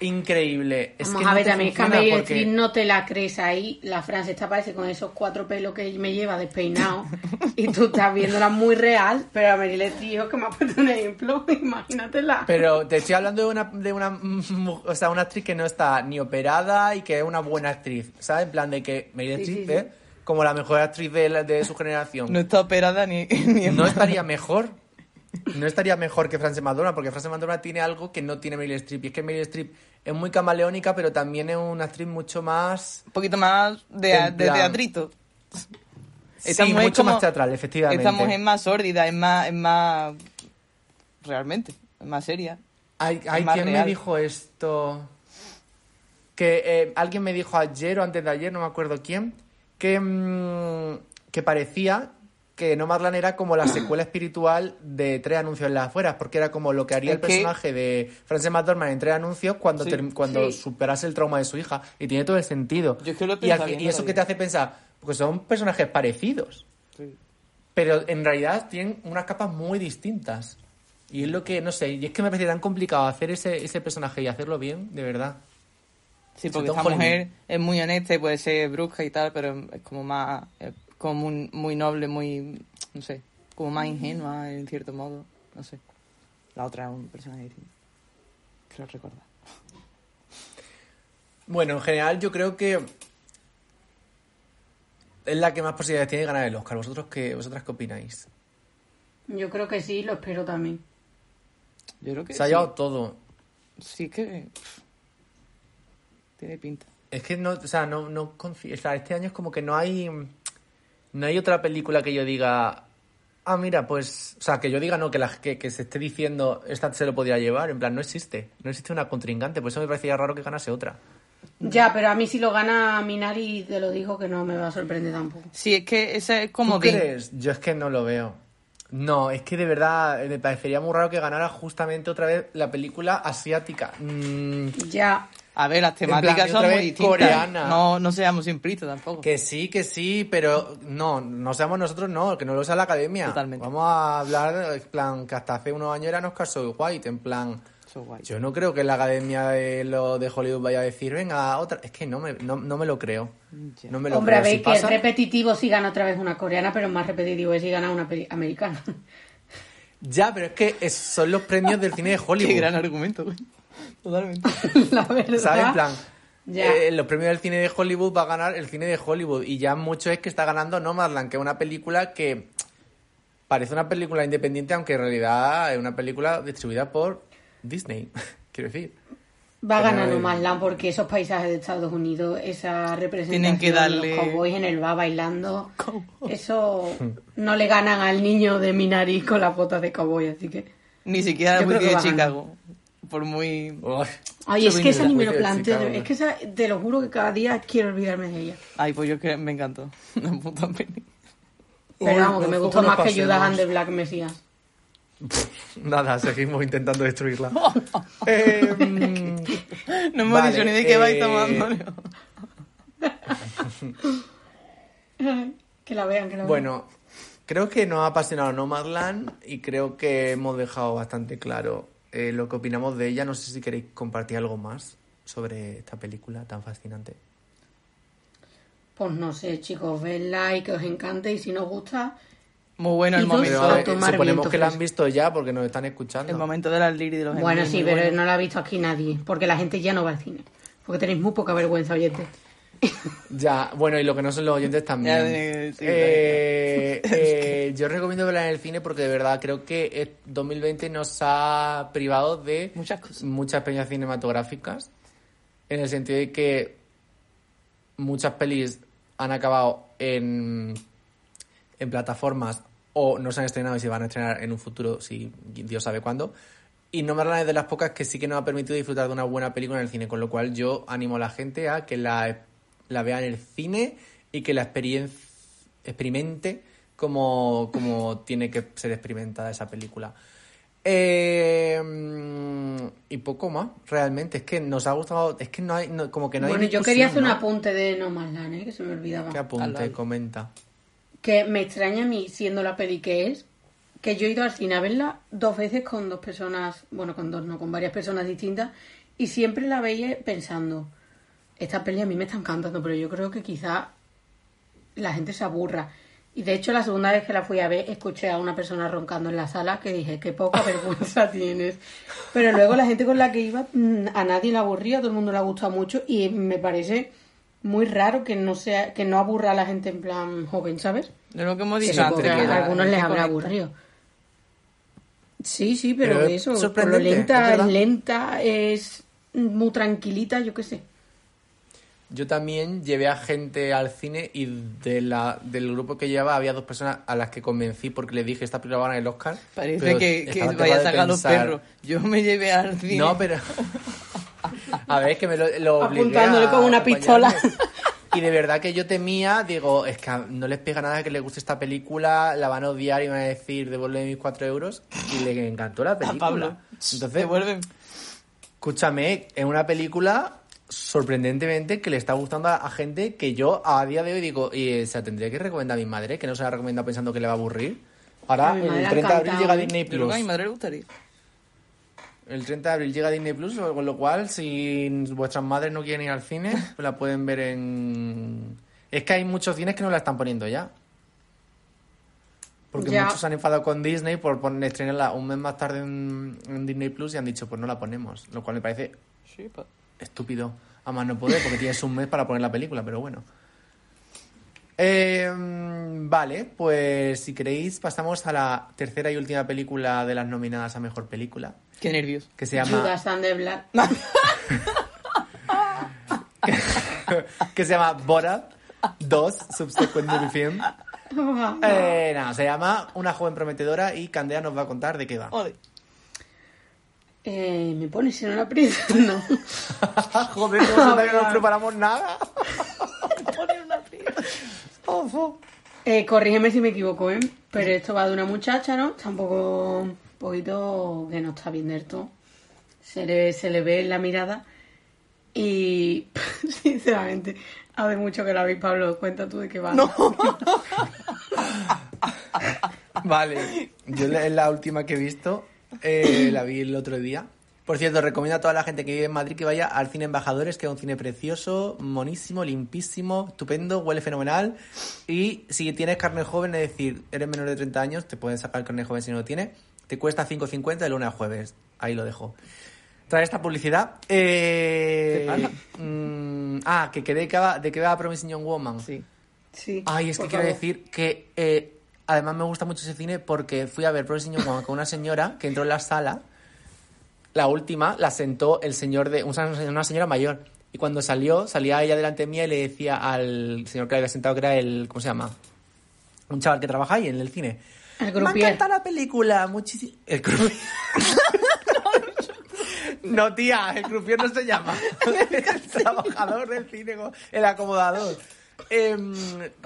increíble. Es Vamos que a no ver, te también porque- no te la crees ahí. La Francia esta parece con esos cuatro pelos que me lleva despeinado. (laughs) y tú estás viéndola muy real, pero a Meryl Streep, que me ha puesto un ejemplo, (laughs) imagínatela. Pero te estoy hablando de una, de una, o sea, una actriz que no está ni operada y que es una buena actriz, ¿sabes? En plan de que Meryl Sí, Streep sí. como la mejor actriz de, la- de su generación. No está operada ni, (laughs) ni no estaría mejor. No estaría mejor que Frances McDormand, porque Frances McDormand tiene algo que no tiene Meryl Streep. Y es que Meryl Streep es muy camaleónica, pero también es una actriz mucho más... Un poquito más de, de teatrito. Sí, Esta mucho como- más teatral, efectivamente. Esta mujer es más sórdida, es más, es más... Realmente, es más seria. Ay, ay, más ¿quién me dijo esto? Que eh, alguien me dijo ayer o antes de ayer, no me acuerdo quién, que, mm, que parecía que Nomadland era como la secuela espiritual de Tres Anuncios en las afueras, porque era como lo que haría Es el que- personaje de Frances McDormand en Tres Anuncios cuando, Sí, cuando sí. superase el trauma de su hija. Y tiene todo el sentido. Yo es que lo y, y eso que te hace pensar, porque son personajes parecidos, pero en realidad tienen unas capas muy distintas. Y es lo que, no sé, y es que me parece tan complicado hacer ese, ese personaje y hacerlo bien, de verdad. Sí, porque esta mujer es muy honesta y puede ser brusca y tal, pero es como más... como muy, muy noble, muy... no sé, como más ingenua en cierto modo. No sé. La otra es un personaje distinto. Creo recordar. Bueno, en general yo creo que es la que más posibilidades tiene de ganar el Oscar. ¿Vosotros qué, ¿Vosotras qué opináis? Yo creo que sí, lo espero también. Yo creo que Se ha sí. llevado todo. Sí, es que... Tiene pinta. Es que no, o sea, no, no confío. O sea, este año es como que no hay. No hay otra película que yo diga. Ah, mira, pues. O sea, que yo diga no, que, la, que, que se esté diciendo esta se lo podría llevar. En plan, no existe. No existe una contrincante. Por eso me parecía raro que ganase otra. Ya, pero a mí si lo gana Minari, te lo digo que no me va a sorprender tampoco. Sí, es que ese es como... ¿Tú crees? Yo es que no lo veo. No, es que de verdad eh, me parecería muy raro que ganara justamente otra vez la película asiática. Mm, Ya, A ver, las plan, temáticas y son muy distintas. coreana. No, no seamos simplistas tampoco. que sí, que sí, pero no, no seamos nosotros, no, que no lo sea la academia. Totalmente. Vamos a hablar, en plan, que hasta hace unos años era Oscar So White, en plan. Es guay. Yo no creo que la academia de, lo, de Hollywood vaya a decir, venga, otra. Es que no me, no, no me lo creo. No me lo hombre, a creo. ver, Si que es repetitivo si gana otra vez una coreana, pero más repetitivo es si gana una peli americana. Ya, pero es que son los premios del cine de (laughs) Hollywood. Qué gran argumento, güey. Totalmente. (laughs) La verdad. ¿Sabes? En plan, Ya. eh, los premios del cine de Hollywood va a ganar el cine de Hollywood. Y ya mucho es que está ganando Nomadland, que es una película que parece una película independiente, aunque en realidad es una película distribuida por Disney. (laughs) Quiero decir. Va a ganar no- Nomadland porque esos paisajes de Estados Unidos, esa representación Tienen que darle- de los cowboys en el bar bailando, eso (laughs) no le ganan al niño de Minari con las botas de cowboy, así que... Ni siquiera de va. Chicago. Por muy... Uy. Ay, es que esa ni me lo planteo, es que esa, te lo juro que cada día quiero olvidarme de ella. Ay, pues yo que me encantó. (laughs) Una puta peli. Pero Uy, vamos, que me gustó más que. Judas and the Black Messiah. Nada, seguimos intentando destruirla. (laughs) Em, No hemos Vale, dicho ni de qué vais eh, tomando. Que la vean, que la vean. Bueno, creo que nos ha apasionado Nomadland y creo que hemos dejado bastante claro eh, lo que opinamos de ella. No sé si queréis compartir algo más sobre esta película tan fascinante. Pues no sé, chicos, vedla y que os encante y si nos gusta, Muy bueno el momento. Pero ver, suponemos viento que la han fresco. visto ya porque nos están escuchando. El momento de las liris y de los Bueno, sí, pero bueno. no la ha visto aquí nadie, porque la gente ya no va al cine. Porque tenéis muy poca vergüenza, oyente. (laughs) Ya, bueno, y lo que no son los oyentes también. Eh, Eh, yo recomiendo verla en el cine porque de verdad creo que eh, 2020 nos ha privado de Muchas cosas. muchas peñas cinematográficas. En el sentido de que muchas pelis han acabado en en plataformas o no se han estrenado y se van a estrenar en un futuro, si Dios sabe cuándo. Y No Nomadland es de las pocas que sí que nos ha permitido disfrutar de una buena película en el cine, con lo cual yo animo a la gente a que la, la vea en el cine y que la experiencia experimente como, como tiene que ser experimentada esa película. Eh, y poco más, realmente. Es que nos ha gustado. Es que no hay. no- como que no hay. bueno, yo quería hacer un apunte de No Man's Land, ¿eh? que se me olvidaba. ¿Qué apunte? Comenta. Que me extraña a mí, siendo la peli que es, que yo he ido al cine a verla dos veces con dos personas, bueno, con dos, no, con varias personas distintas, y siempre la veía pensando, esta peli a mí me está encantando, pero yo creo que quizá la gente se aburra. Y de hecho, la segunda vez que la fui a ver, escuché a una persona roncando en la sala que dije, qué poca vergüenza (laughs) tienes. Pero luego la gente con la que iba, mm, a nadie le aburría, a todo el mundo le ha gustado mucho y me parece muy raro que no sea que no aburra a la gente en plan joven, ¿sabes? Es lo que hemos dicho antes. que a la algunos les habrá aburrido. Sí, sí, pero, Pero es eso, por lo sorprendente, es lenta, es lenta, es muy tranquilita, yo qué sé. Yo también llevé a gente al cine y de la, del grupo que llevaba había dos personas a las que convencí porque les dije esta película va a ganar el Oscar. Parece que, vaya a sacar los perros. Yo me llevé al cine. No, pero. (laughs) A ver, es que me lo, lo obligué Apuntándole a con una pistola. (laughs) Y de verdad que yo temía, digo, es que no les pega nada que les guste esta película, la van a odiar y van a decir, devuelve mis cuatro euros. Y le encantó la (laughs) a película. Pablo. Entonces, Devuelven. escúchame, es una película sorprendentemente que le está gustando a, a gente que yo a día de hoy digo, y eh, se la tendría que recomendar a mi madre, que no se la recomienda pensando que le va a aburrir. Ahora, el le ha 30 de abril llega ¿eh? Disney Yo creo Plus. que a mi madre le gustaría. El 30 de abril llega Disney Plus, con lo cual, si vuestras madres no quieren ir al cine, (laughs) pues la pueden ver en. Es que hay muchos cines que no la están poniendo ya. Porque Ya. muchos se han enfadado con Disney por poner, estrenarla un mes más tarde en, en Disney Plus y han dicho, pues no la ponemos. Lo cual me parece Sí, estúpido. A más no poder, porque tienes un mes para poner la película, pero bueno. Eh, vale, pues si queréis, pasamos a la tercera y última película de las nominadas a mejor película, Qué nervios. que se llama. Judas and the Black. (laughs) que se llama Borat 2, Subsequent Movie Film. Eh, no, se llama Una joven prometedora y Candea nos va a contar de qué va. Eh, me pones en una aprieto, (laughs) no. (laughs) Joder, (laughs) nosotros no nos preparamos nada. Eh, corrígeme si me equivoco, ¿eh? Pero esto va de una muchacha, ¿no? Está un un poquito que no está bien del todo. Se le, se le ve en la mirada y, sinceramente, hace mucho que la vi, Pablo. Cuenta tú de qué va. No. Vale, yo es la última que he visto, eh, la vi el otro día. Por cierto, recomiendo a toda la gente que vive en Madrid que vaya al Cine Embajadores, que es un cine precioso, monísimo, limpísimo, estupendo, huele fenomenal. Y si tienes carne joven, es decir, eres menor de 30 años, te pueden sacar carne joven si no lo tienes. Te cuesta 5.50 de lunes a jueves. Ahí lo dejo. Tras esta publicidad. Eh, ¿Qué pasa? mm, ah, que, que de, qué va, de va Promising Young Woman. Sí. Sí. Ay, es que quiero favor. decir que eh, además me gusta mucho ese cine porque fui a ver Promising Young Woman con una señora que entró en la sala. La última la sentó el señor de una, señora mayor. Y cuando salió, salía ella delante mía y le decía al señor que la había sentado, que era el. ¿Cómo se llama? Un chaval que trabaja ahí en el cine. El Me encanta la película, muchísimo. El croupier. (laughs) No, tía, el croupier no se llama. (laughs) El trabajador del cine, el acomodador. Em,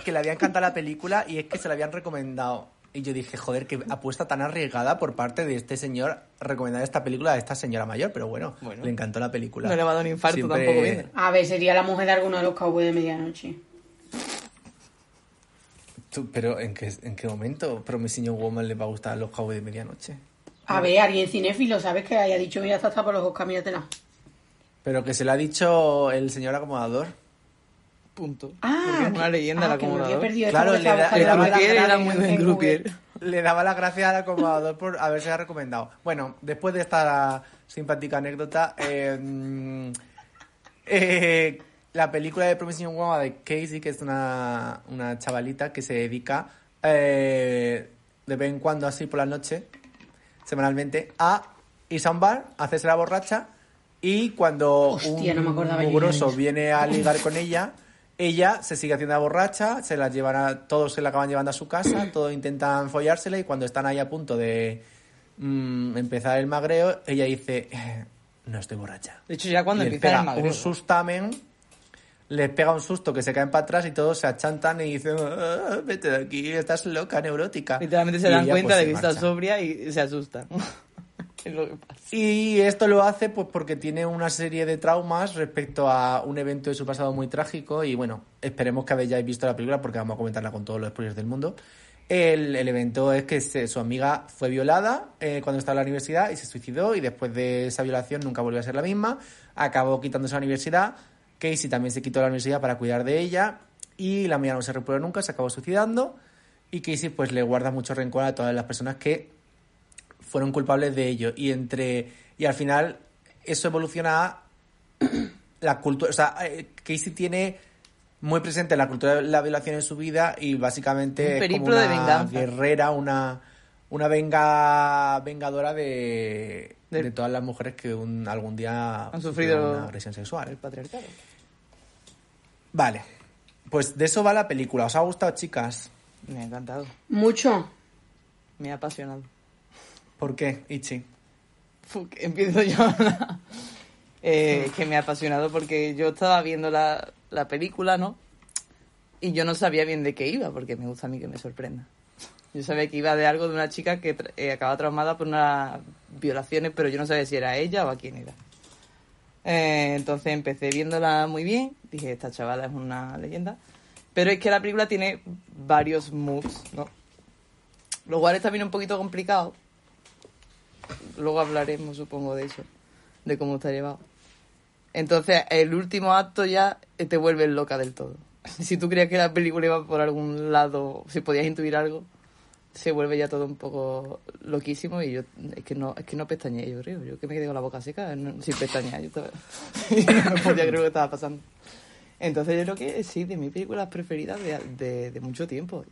que le había encantado la película y es que se la habían recomendado. Y yo dije, joder, qué apuesta tan arriesgada por parte de este señor recomendar esta película a esta señora mayor, pero bueno, Bueno. le encantó la película. No le va a dar un infarto Siempre- tampoco viendo. A ver, sería la mujer de alguno de los cowboys de medianoche. Tú, pero ¿en qué, ¿en qué momento Promising Young Woman le va a gustar a los cowboys de medianoche? A ver, alguien cinéfilo, ¿sabes? Que haya dicho, mira, esta está por los Oscar, míratela. Pero que se lo ha dicho el señor acomodador. Punto. Ah, Porque es una leyenda ah, que había acomodador. perdido Claro, le da- era muy en- buen. Le daba las gracias al acomodador por haberse recomendado. Bueno, después de esta simpática anécdota, eh, mm, eh, la película de Promising Young Woman de Casey, que es una, una chavalita que se dedica eh, de vez en cuando, así por la noche, semanalmente, a irse a un bar, a hacerse la borracha y cuando Hostia, un no me mugroso viene a ligar con ella, Ella se sigue haciendo borracha, se la llevan a, todos se la acaban llevando a su casa, (clears throat) todos intentan follársela y cuando están ahí a punto de mm, empezar el magreo, ella dice, "Eh, no estoy borracha. De hecho, ya cuando empieza el magreo. un sustamen, les pega un susto que se caen para atrás y todos se achantan y dicen, "Ah, vete de aquí, estás loca, neurótica. Literalmente se Y dan ella, cuenta pues, de que está sobria y se asustan. (laughs) Y esto lo hace pues porque tiene una serie de traumas respecto a un evento de su pasado muy trágico y bueno, esperemos que hayáis visto la película porque vamos a comentarla con todos los spoilers del mundo. El, el evento es que su amiga fue violada eh, cuando estaba en la universidad y se suicidó y después de esa violación nunca volvió a ser la misma. Acabó quitándose la universidad. Casey también se quitó la universidad para cuidar de ella y la amiga no se recuperó nunca, se acabó suicidando y Casey pues le guarda mucho rencor a todas las personas que fueron culpables de ello y entre y al final eso evoluciona a (clears throat) la cultura o sea eh, Casey tiene muy presente la cultura de la violación en su vida y básicamente Un es como periplo de una venganza. guerrera una una venga vengadora de, de todas las mujeres que un- algún día Han sufrido una agresión sexual el patriarcado. vale pues de eso va la película os ha gustado chicas Me ha encantado. Mucho. Me ha apasionado. ¿Por qué Ichi? Fuck, empiezo yo. (laughs) Eh, que me ha apasionado porque yo estaba viendo la, la película, ¿no? Y yo no sabía bien de qué iba, porque me gusta a mí que me sorprenda. Yo sabía que iba de algo de una chica que eh, acaba traumada por unas violaciones, pero yo no sabía si era ella o a quién era. Eh, entonces empecé viéndola muy bien, dije, esta chavala es una leyenda. Pero es que la película tiene varios moves, ¿no? Lo cual es también un poquito complicado, luego hablaremos, supongo, de eso, de cómo está llevado. Entonces, el último acto ya te vuelve loca del todo. Si tú creías que la película iba por algún lado, si podías intuir algo, se vuelve ya todo un poco loquísimo y yo es que no es que no pestañeé, yo creo. Yo que me quedé con la boca seca, no- sin pestañear. Yo estaba- no podía creer lo que estaba pasando. Entonces, yo creo que sí, de mis películas preferidas de, de, de mucho tiempo.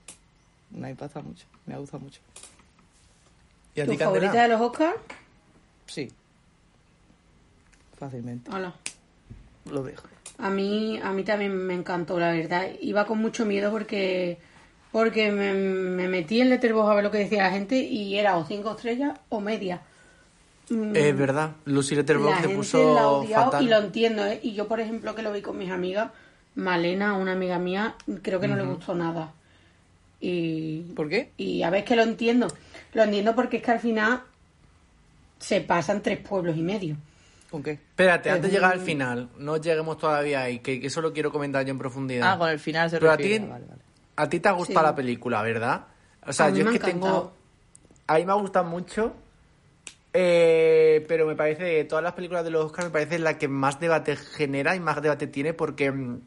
Me ha mucho, me ha gustado mucho. ¿Y a ¿Tu ti, Candela? favorita de los Oscars? Sí. Fácilmente. Hola. Lo dejo. A mí, a mí también me encantó, la verdad. Iba con mucho miedo porque porque me, me metí en Letterboxd a ver lo que decía la gente y era o cinco estrellas o media. Mm, Es verdad, Lucy Letterboxd te puso la odiado fatal. y lo entiendo, ¿eh? Y yo, por ejemplo, que lo vi con mis amigas, Malena, una amiga mía, creo que no le gustó nada. Y, ¿Por qué? y a ver, que lo entiendo. Lo entiendo porque es que al final se pasan tres pueblos y medio. ¿Con qué? Espérate, antes de llegar al final, no lleguemos todavía ahí, que eso lo quiero comentar yo en profundidad. Ah, con el final se Pero a ti, Vale, vale. a ti te ha gustado Sí. la película, ¿verdad? O sea, A mí yo me es que tengo... A mí me ha gustado mucho, eh, pero me parece de todas las películas de los Oscars me parece la que más debate genera y más debate tiene porque... mm,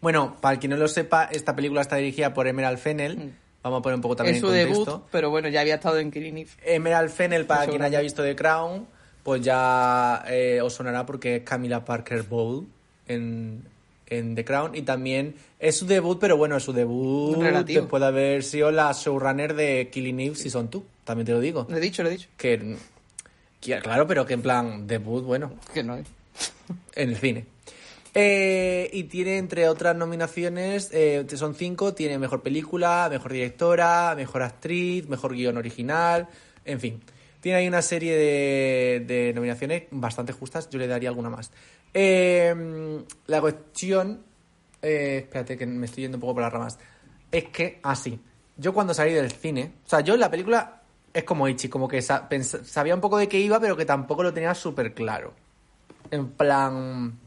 Bueno, para el que no lo sepa, esta película está dirigida por Emerald Fennel. Mm. Vamos a poner un poco también Es su en contexto. debut, pero bueno, ya había estado en Killing Eve. Emerald Fennel, para quien haya visto The Crown, pues ya eh, os sonará porque es Camila Parker Bowl en, en The Crown. Y también es su debut, pero bueno, es su debut Relativo. después de haber sido la showrunner de Killing Eve Season 2. También te lo digo. Lo he dicho, lo he dicho. Que, que- claro, pero que en plan debut, bueno, Que no es. en el cine. Eh, y tiene, entre otras nominaciones, eh, son cinco, tiene Mejor Película, Mejor Directora, Mejor Actriz, Mejor Guión Original, en fin. Tiene ahí una serie de, nominaciones bastante justas, yo le daría alguna más. Eh, la cuestión, eh, espérate que me estoy yendo un poco por las ramas, es que, así, yo cuando salí del cine, o sea, yo en la película es como Ichi, como que sabía un poco de qué iba, pero que tampoco lo tenía súper claro. En plan,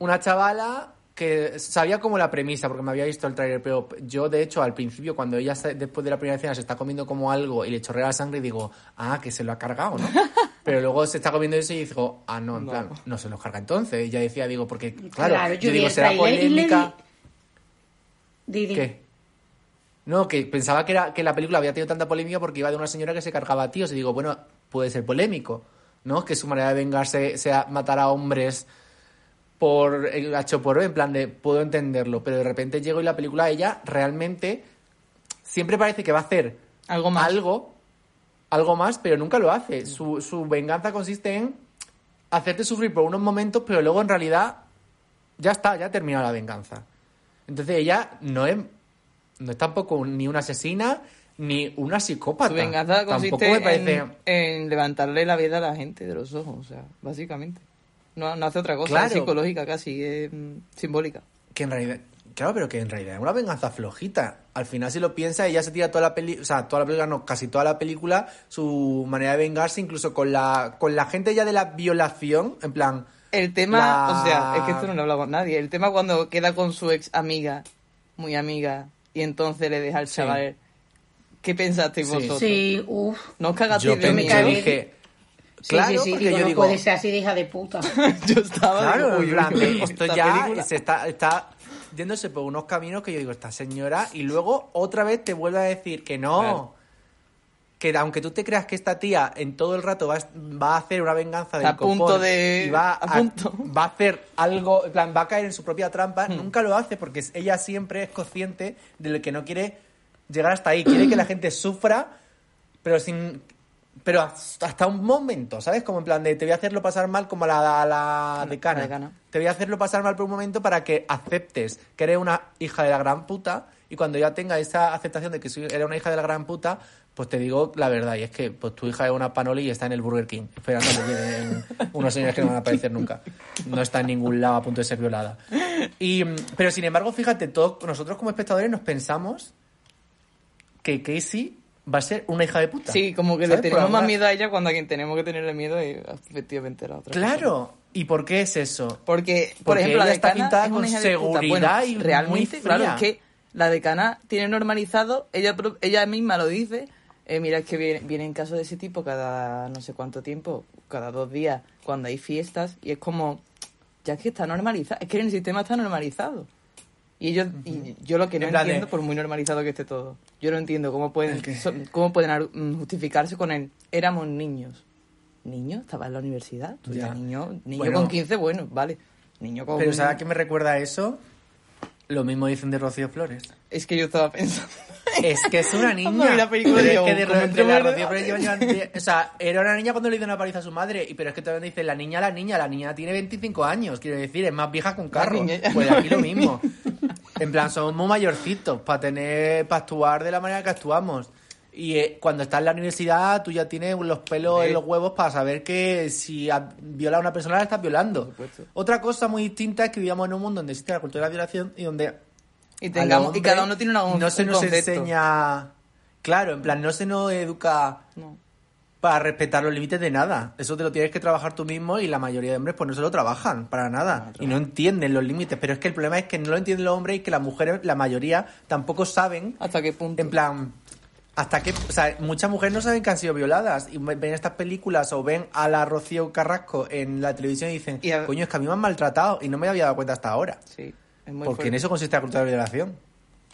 una chavala que sabía como la premisa, porque me había visto el trailer, pero yo de hecho al principio cuando ella se- después de la primera escena se está comiendo como algo y le chorrea la sangre digo, ah, que se lo ha cargado, ¿no? (laughs) pero luego se está comiendo eso y digo, ah, no, en No. plan, no se lo carga entonces. Y ya decía, digo, porque claro, Claro, yo, digo, será tráiler polémica. Di, di. ¿Qué? No, que pensaba que, era, que la película había tenido tanta polémica porque iba de una señora que se cargaba a tíos. Y digo, bueno, puede ser polémico, ¿no? Que su manera de vengarse sea matar a hombres por el hecho por B, en plan de, puedo entenderlo. Pero de repente llego y la película, ella realmente siempre parece que va a hacer Algo más. algo, algo más, pero nunca lo hace. Su, su venganza consiste en hacerte sufrir por unos momentos, pero luego en realidad Ya está, ya ha terminado la venganza. Entonces ella no es, no es tampoco ni una asesina ni una psicópata. Tu venganza consiste me parece... en, en levantarle la vida a la gente de los ojos, o sea, básicamente. No, no hace otra cosa, Claro. es psicológica casi, es mm, simbólica. Que en realidad... Claro, pero que en realidad es una venganza flojita. Al final, si lo piensa, ella se tira toda la película, o sea, toda la película, no, casi toda la película, su manera de vengarse, incluso con la, con la gente ya de la violación, en plan, El tema, La- o sea, es que esto no lo habla con nadie. El tema cuando queda con su ex amiga, muy amiga, y entonces le deja al Sí. chaval. ¿Qué pensasteis Sí. vosotros? Sí, uff. ¿No os cagasteis yo, de me yo dije... Sí, Claro, sí, sí, porque digo, yo no digo... puede ser así de hija de puta. (laughs) Yo estaba Claro, digo, uy, en uy, plan, uy, esto ya película. se está, está yéndose por unos caminos que yo digo, esta señora, y luego otra vez te vuelve a decir que no. Claro. Que aunque tú te creas que esta tía en todo el rato va, a- va a hacer una venganza del A punto de- y va (laughs) a punto. va a hacer algo, en plan, va a caer en su propia trampa, Hmm. nunca lo hace porque ella siempre es consciente de lo que no quiere llegar hasta ahí. Quiere que la gente sufra, pero sin pero hasta un momento, ¿sabes? Como en plan de te voy a hacerlo pasar mal como a la, a la decana. Te voy a hacerlo pasar mal por un momento para que aceptes que eres una hija de la gran puta y cuando ya tenga esa aceptación de que soy- eres una hija de la gran puta, pues te digo la verdad y es que pues tu hija es una panoli y está en el Burger King esperando que lleguen (laughs) unos señores que no van a aparecer nunca. No está en ningún lado a punto de ser violada. Y, pero sin embargo, fíjate, todos nosotros como espectadores nos pensamos que Casey va a ser una hija de puta. Sí, como que le tenemos más miedo a ella cuando a quien tenemos que tenerle miedo es efectivamente a la otra. persona. Claro. ¿Y por qué es eso? Porque, por Porque ejemplo, la ella está decana pintada es con seguridad Bueno, y muy realmente, fría. claro, es que la decana tiene normalizado, ella ella misma lo dice, eh, mira, es que viene, vienen casos de ese tipo cada no sé cuánto tiempo, cada dos días, cuando hay fiestas, y es como, ya es que está normalizado, es que en el sistema está normalizado. Y ellos, y yo lo que no En plan de- entiendo, por muy normalizado que esté todo, yo no entiendo cómo pueden, so- cómo pueden mm, justificarse con el, éramos niños. ¿Niño? ¿Estaba en la universidad? Tú Ya. niño, niño Bueno. con 15, bueno, vale. Niño con... Pero ¿sabes a qué me recuerda eso? Lo mismo dicen de Rocío Flores. Es que yo estaba pensando... Es que es una (laughs) niña. La película Pero es que de, ¿cómo de la? Rocío Flores llevan- llevan die- O sea, era una niña cuando le dio una paliza a su madre. y Pero es que todavía dicen la niña, la niña. La niña tiene 25 años. Quiero decir, es más vieja que un carro. Pues aquí lo mismo. En plan, somos muy mayorcitos para tener, para actuar de la manera que actuamos. Y eh, cuando estás en la universidad, tú ya tienes los pelos en los huevos para saber que si has violado a una persona, la estás violando. supuesto. Otra cosa muy distinta es que vivamos en un mundo donde existe la cultura de la violación y donde Y, cada uno tiene una, un, no se un nos concepto. enseña claro en plan no se nos educa No. Para respetar los límites de nada. Eso te lo tienes que trabajar tú mismo y la mayoría de hombres pues no se lo trabajan para nada y no entienden los límites. Pero es que el problema es que no lo entienden los hombres y que las mujeres la mayoría tampoco saben ¿Hasta qué punto? en plan hasta que o sea muchas mujeres no saben que han sido violadas y ven estas películas o ven a la Rocío Carrasco en la televisión y dicen Y a- coño es que a mí me han maltratado y no me había dado cuenta hasta ahora Sí, es muy porque en eso consiste la cultura de la violación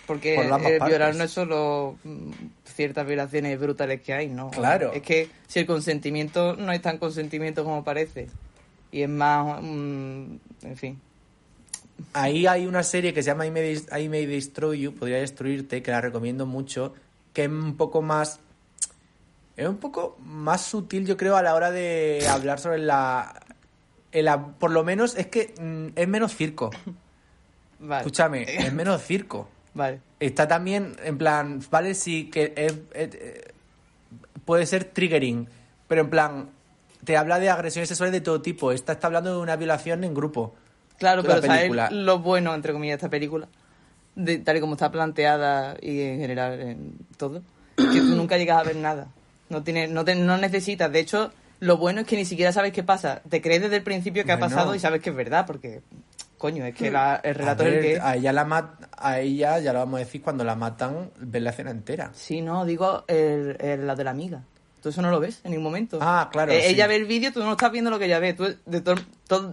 Porque por eh, violar no es solo mm, ciertas violaciones brutales que hay, ¿no? Claro. Es que si el consentimiento no es tan consentimiento como parece. Y es más, mm, en fin. Ahí hay una serie que se llama I May, I May Destroy You, podría destruirte, que la recomiendo mucho, que es un poco más... Es un poco más sutil, yo creo, a la hora de hablar sobre la... el ab- por lo menos es que mm, es menos circo. Vale. Escúchame, (laughs) es menos circo. Vale. Está también, en plan, vale, sí que es- es- eh, puede ser triggering, pero en plan, te habla de agresiones sexuales de todo tipo. Esta está hablando de una violación en grupo. Claro, pero ¿sabes lo bueno, entre comillas, de esta película? De, tal y como está planteada y en general en todo, que tú nunca llegas a ver nada. No, tienes, no, te- no necesitas. De hecho, lo bueno es que ni siquiera sabes qué pasa. Te crees desde el principio que ha pasado y sabes que es verdad, porque, coño, es que la- el A relato es el que es. a ella la mat- a ella ya lo vamos a decir cuando la matan ves la escena entera Sí, no, digo el, el- la de la amiga. Tú eso no lo ves en ningún momento. Ah, claro, Eh, sí. Ella ve el vídeo, tú no estás viendo lo que ella ve. Tú de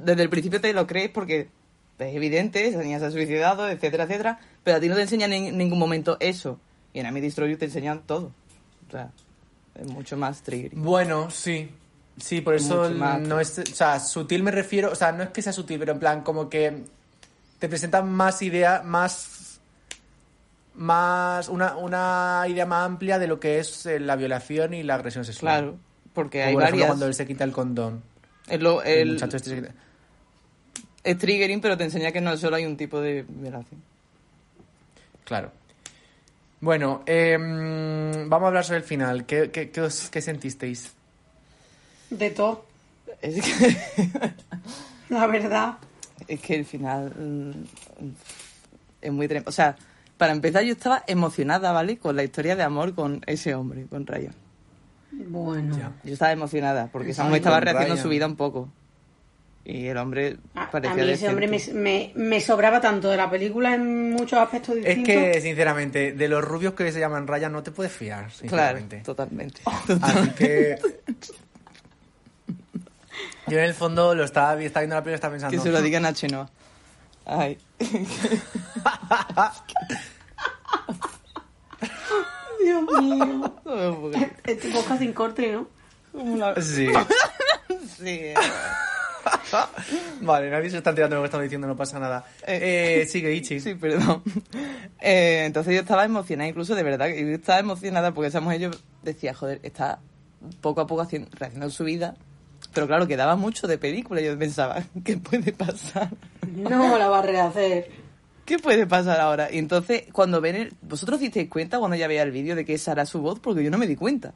desde el principio te lo crees porque es evidente, esa niña se ha suicidado, etcétera, etcétera. Pero a ti no te enseñan en ningún momento eso. Y en Amy Destroy You te enseñan todo. O sea, es mucho más triggering. bueno sí sí por eso no es o sea sutil me refiero o sea no es que sea sutil pero en plan como que te presentan más idea más más una, una idea más amplia de lo que es eh, la violación y la agresión sexual Claro, porque hay por ejemplo varias. cuando él se quita el condón Es lo- el, el- muchacho este se quita- es triggering, pero te enseña que no solo hay un tipo de violación. Claro. Bueno, em, vamos a hablar sobre el final. ¿Qué, qué, qué os- qué sentisteis? De todo, Es que, (laughs) la verdad. es que el final mm, es muy tremendo. O sea, para empezar, yo estaba emocionada, ¿vale? Con la historia de amor con ese hombre, con Ryan. Bueno. Ya. Yo estaba emocionada porque mujer estaba rehaciendo Ryan. su vida un poco. Y el hombre A, a parecía mí ese hombre me, me, me sobraba tanto de la película en muchos aspectos Es distintos. que, sinceramente, de los rubios que se llaman Ryan no te puedes fiar, Claro, sinceramente. totalmente. Así que... (laughs) Yo en el fondo lo estaba, vi- estaba viendo la película y estaba pensando... Que se lo digan a Chenoa. Ay. Dios mío. No me. Este podcast sin corte, ¿no? Una- Sí. (laughs) Sí, eh. Vale, nadie se está enterando de lo que estamos diciendo, no pasa nada. Eh, sigue, Ichi. Sí, perdón. Eh, entonces yo estaba emocionada, incluso de verdad, que yo estaba emocionada porque esa mujer yo decía, joder, está poco a poco haciendo, rehaciendo su vida. Pero claro, quedaba mucho de película y yo pensaba, (laughs) ¿qué puede pasar? No la va a rehacer. ¿Qué puede pasar ahora? Y entonces, cuando ven el... ¿Vosotros disteis cuenta cuando ya veía el vídeo de que esa era su voz? Porque yo no me di cuenta.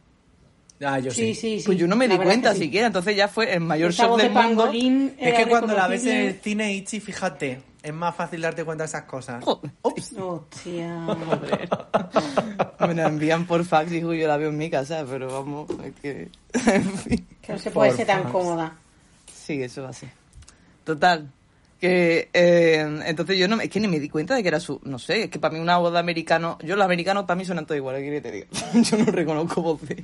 Ah, yo sí. Sí, sí, sí. Pues yo no me la di cuenta siquiera, entonces ya fue el mayor Esa shock voz de del mundo. Es que cuando la ves en el cine, Ichi, fíjate, es más fácil darte cuenta de esas cosas. Ups. Hostia. (laughs) Me la envían por fax y yo la veo en mi casa, pero vamos, es que... (laughs) en fin. Que no se puede Por ser tan fax. cómoda. Sí, eso va a ser. Total. Que eh, entonces yo no me- es que ni me di cuenta de que era su no sé es que para mí una voz de americano yo los americanos para mí suenan todos iguales ¿qué quieres que te diga (laughs) yo no reconozco voz de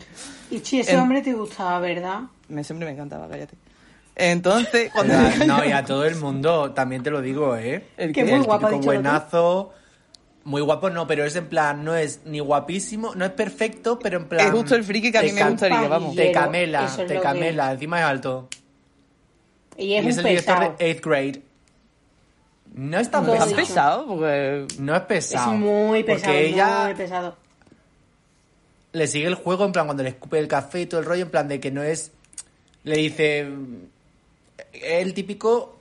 Y chi, ese En- hombre te gustaba, ¿verdad? me siempre me encantaba cállate entonces cuando (laughs) no, y a todo el mundo, también te lo digo, ¿eh? El Que que- muy guapo lo tú. buenazo. Muy guapo no, pero es en plan, no es ni guapísimo, no es perfecto, pero en plan... Es justo el friki que a mí me gustaría, vamos. Te camela, es te lo que- camela, encima es alto. Y es y es un el director pesado. de 8th grade. No es tan Lo he ¿Tan pesado. dicho. pesado? Porque No es pesado. Es muy pesado, Porque ella muy pesado. le sigue el juego en plan cuando le escupe el café y todo el rollo, en plan de que no es... Le dice... El típico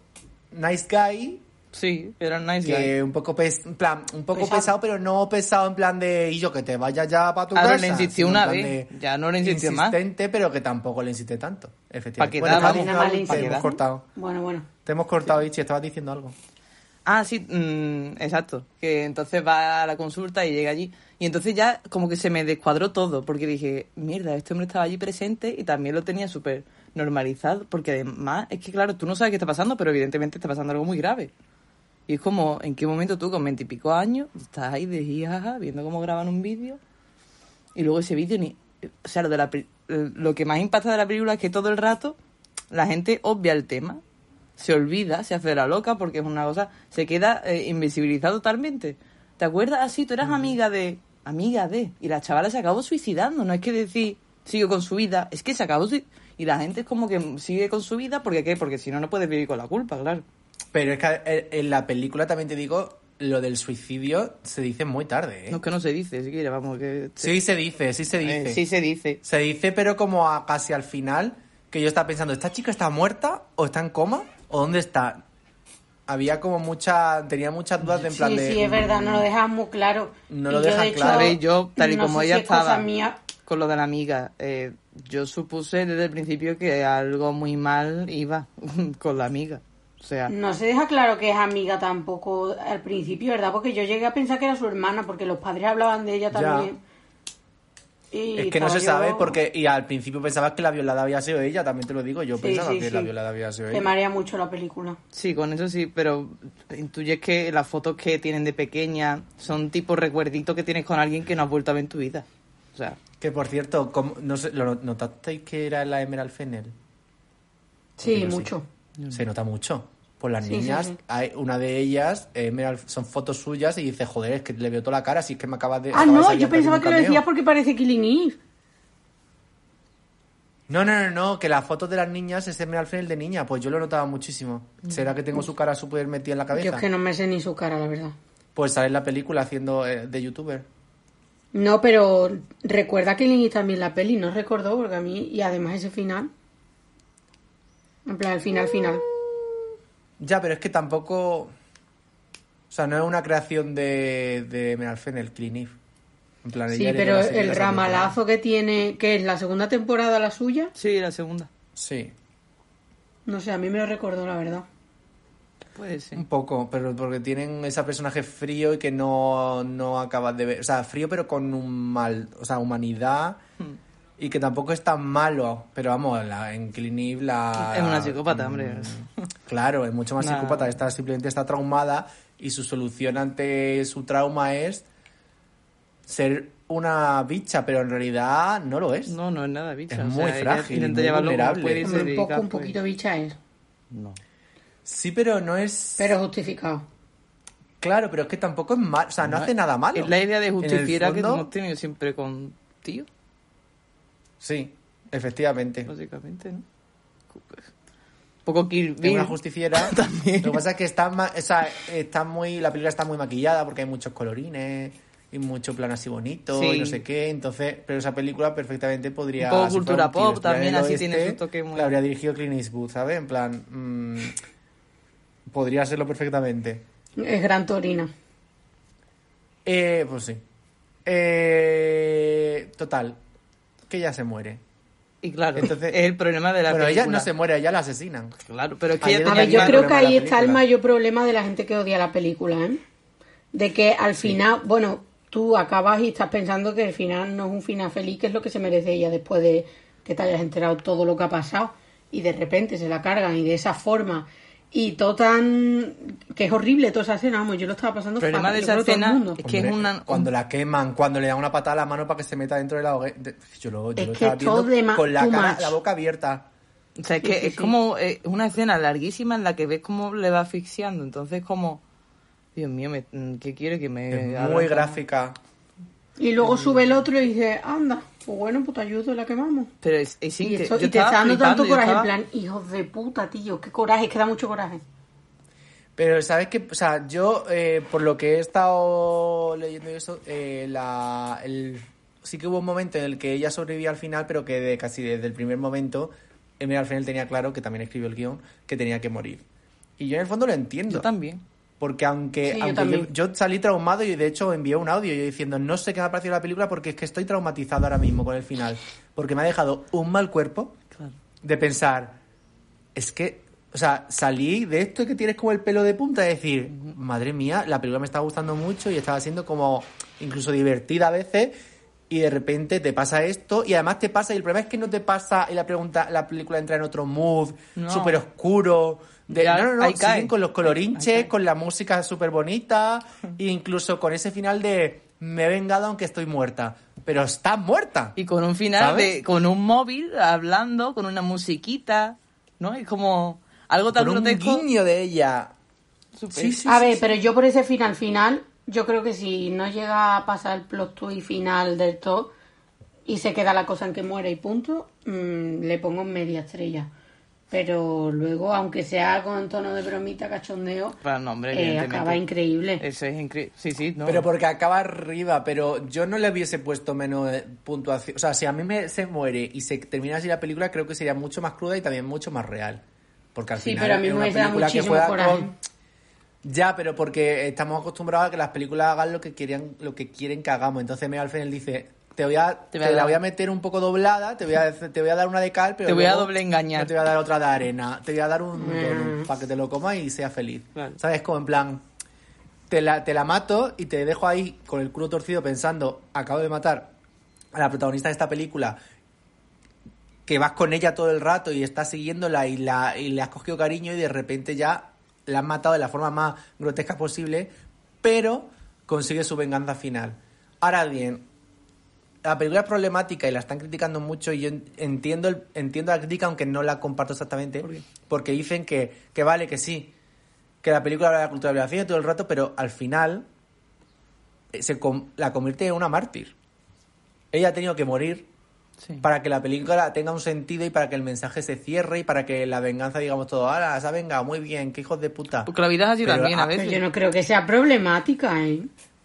nice guy sí, era un nice guy. que un poco pes- en plan un poco Pesado. pesado. pero no pesado en plan de y yo que te vaya ya para tu Ahora casa le insistió una vez, ya no le insistió más. insistente pero que tampoco le insiste tanto efectivamente bueno, vamos. te, hemos- te cortado Bueno, bueno. te hemos cortado Ichi estabas diciendo algo Ah, sí, mm, exacto. Que entonces va a la consulta y llega allí. Y entonces ya como que se me descuadró todo, porque dije, mierda, este hombre estaba allí presente y también lo tenía súper normalizado, porque además es que, claro, tú no sabes qué está pasando, pero evidentemente está pasando algo muy grave. Y es como, ¿en qué momento tú con veintipico años estás ahí de jijaja, viendo cómo graban un vídeo? Y luego ese vídeo ni... O sea, lo, de la, lo que más impacta de la película es que todo el rato la gente obvia el tema, se olvida, se hace la loca porque es una cosa, se queda eh, invisibilizado totalmente. ¿Te acuerdas? Así, tú eras amiga de, amiga de, y la chavala se acabó suicidando, no es que decir, sigue con su vida, es que se acabó y la gente es como que sigue con su vida porque qué, porque si no, no puedes vivir con la culpa, claro. pero es que en la película también te digo lo del suicidio se dice muy tarde ¿eh? No es que no se dice, siquiera, vamos, que... sí se dice sí se dice Eh, sí se dice. se dice pero como a casi al final que yo estaba pensando esta chica está muerta o está en coma o dónde está había como mucha tenía muchas dudas de en plan Sí, de sí, es verdad, no lo dejan muy claro. No Y lo yo, dejan de hecho, claro. Ver, yo, tal y no como ella si es cosa estaba mía, con lo de la amiga, eh, yo supuse desde el principio que algo muy mal iba (laughs) con la amiga. O sea, No se deja claro que es amiga tampoco al principio, ¿verdad? Porque yo llegué a pensar que era su hermana, porque los padres hablaban de ella Ya. Y Es que no se sabe porque, y al principio pensabas que la violada había sido ella, también te lo digo, yo Sí, pensaba sí, que sí. la violada había sido Te ella. marea mucho la película. sí, con eso sí, pero intuyes que las fotos que tienen de pequeña son tipo recuerditos que tienes con alguien que no has vuelto a ver en tu vida. O sea, Que por cierto, ¿cómo- no sé, ¿lo notasteis que era la Emerald Fennel? Sí. mucho. Se nota mucho. Por las Sí, niñas, sí. hay una de ellas, Emerald, son fotos suyas y dice, joder, es que le veo toda la cara, si es que me acabas de... Ah, no, yo en pensaba que lo cameo". decías porque parece Killing Eve. No, no, no, no, que las fotos de las niñas es Emerald Fennel de niña, pues yo lo notaba muchísimo. ¿Será que tengo su cara súper metida en la Yo cabeza? es que no me sé ni su cara, la verdad. Pues sale en la película haciendo eh, de youtuber. No, pero recuerda que Eve también la peli, no recordó, porque a mí, y además ese final. En plan, el final, final. Ya, pero es que tampoco. O sea, no es una creación de, de Meryl Fennel, Clean Eve. En plan, Sí, pero el ramalazo que tiene, que es la segunda temporada la suya, Sí, la segunda. Sí, no sé, a mí me lo recordó, la verdad. Puede ser. un poco, pero porque tienen ese personaje frío y que no, no acabas de ver. O sea, frío, pero con un mal. O sea, humanidad. Hmm. Y que tampoco es tan malo. Pero vamos, la, en Clean Eve la. Es una psicópata, hombre. Claro, es mucho más Una- psicópata. Esta simplemente está traumada y su solución ante su trauma es ser una bicha, pero en realidad no lo es. No, no es nada, bicha. Es o muy sea, frágil muy vulnerable. puede y se Hombre, un poco, un pues, poquito bicha es, No. Sí, pero no es. pero justificado. Claro, pero es que tampoco es malo. O sea, no, No, hace nada malo. Es la idea de justificar que fondo, hemos tenido siempre con tío, Sí, efectivamente. básicamente, ¿no? Poco Kill Bill. una justiciera. (laughs) También. Lo que pasa es que está, ma- o sea, está muy, la película está muy maquillada porque hay muchos colorines y mucho plan así bonito Sí. y no sé qué. Entonces, pero esa película perfectamente podría. Un poco si cultura un pop también, así tiene oeste, su toque muy- La habría dirigido Clint Eastwood, ¿sabes? En plan. mm, podría serlo perfectamente. Es gran torina. Eh, pues sí. Eh, total. Que ella se muere. Y claro, Entonces- es el problema de la bueno, película. ella no se muere, ella la asesinan. Claro, pero es que ella A ver, yo creo que ahí está el mayor problema de la gente que odia la película, ¿eh? De que al final, bueno, tú acabas y estás pensando que el final no es un final feliz, que es lo que se merece ella después de que te hayas enterado todo lo que ha pasado y de repente se la cargan y de esa forma y todo tan que es horrible toda esa escena, vamos, yo lo estaba pasando El problema fatal, de esa escena es que es una... Cuando la queman, cuando le dan una patada a la mano para que se meta dentro de la hoguera. de- Yo lo, yo Es lo que estaba todo viendo con la cara, much. la boca abierta. O sea, es Sí, que sí, es sí. como eh, una escena larguísima en la que ves cómo le va asfixiando. Entonces, como... Dios mío, me- mm, ¿qué quiere que me... Es muy gráfica. Y luego sube el otro y dice, anda, pues bueno, pues te ayudo y la quemamos. Pero es, es Y, yo te está dando tanto coraje, estaba- en plan, hijos de puta, tío, qué coraje, es que da mucho coraje. Pero, ¿sabes qué? O sea, yo, eh, por lo que he estado leyendo y eso, eh, la, el, sí que hubo un momento en el que ella sobrevivía al final, pero que de, casi desde el primer momento, Emily al final tenía claro, que también escribió el guion, que tenía que morir. Y yo en el fondo lo entiendo. Yo también. Porque aunque, Sí, aunque yo, yo salí traumado y de hecho envié un audio yo diciendo no sé qué me ha parecido la película porque es que estoy traumatizado ahora mismo con el final. Porque me ha dejado un mal cuerpo Claro. de pensar, es que, o sea, salí de esto que tienes como el pelo de punta, de decir, madre mía, la película me está gustando mucho y estaba siendo como incluso divertida a veces y de repente te pasa esto y además te pasa y el problema es que no te pasa y la pregunta la película entra en otro mood No. súper oscuro de, Ya, no no no siguen con los Ahí colorinches con la música súper bonita e incluso con ese final de me he vengado aunque estoy muerta pero estás muerta Y con un final ¿Sabes? de, con un móvil hablando, con una musiquita, ¿no? Es como algo tan con un guiño de ella sí sí A sí, ver, sí. pero yo por ese final final, yo creo que si no llega a pasar el plot twist final del todo y se queda la cosa en que muere y punto, mm, le pongo media estrella. Pero luego, aunque sea con tono de bromita, cachondeo, no, hombre, eh, acaba increíble. Eso es increíble. Sí, sí, no. Pero porque acaba arriba, pero yo no le hubiese puesto menos eh, puntuación. O sea, si a mí me, se muere y se termina así la película, creo que sería mucho más cruda y también mucho más real. Porque al Sí, final pero a mí es me una película que muchísimo juega con... Ya, pero porque estamos acostumbrados a que las películas hagan lo que querían, lo que quieren que hagamos. Entonces Megan Final dice, te voy a, Te te, voy a la voy a meter un poco doblada, te voy a, te voy a dar una de cal, pero Te voy a doble engañar. No te voy a dar otra de arena, te voy a dar un Mm. para que te lo comas y seas feliz. ¿Sabes? Como en plan, te la, te la mato y te dejo ahí con el culo torcido pensando, acabo de matar a la protagonista de esta película, que vas con ella todo el rato y estás siguiéndola y, la, y le has cogido cariño y de repente ya la has matado de la forma más grotesca posible, pero consigue su venganza final. Ahora bien, la película es problemática y la están criticando mucho y yo en- entiendo, el- entiendo la crítica aunque no la comparto exactamente porque dicen que, que vale, que sí, que la película habla de la cultura de la violación todo el rato, pero al final eh, se com- la convierte en una mártir. Ella ha tenido que morir Sí. para que la película tenga un sentido y para que el mensaje se cierre y para que la venganza digamos todo, ahora se ha vengado, muy bien, qué hijos de puta. Porque la vida es así Pero, también a veces. yo no creo que sea problemática, ¿eh?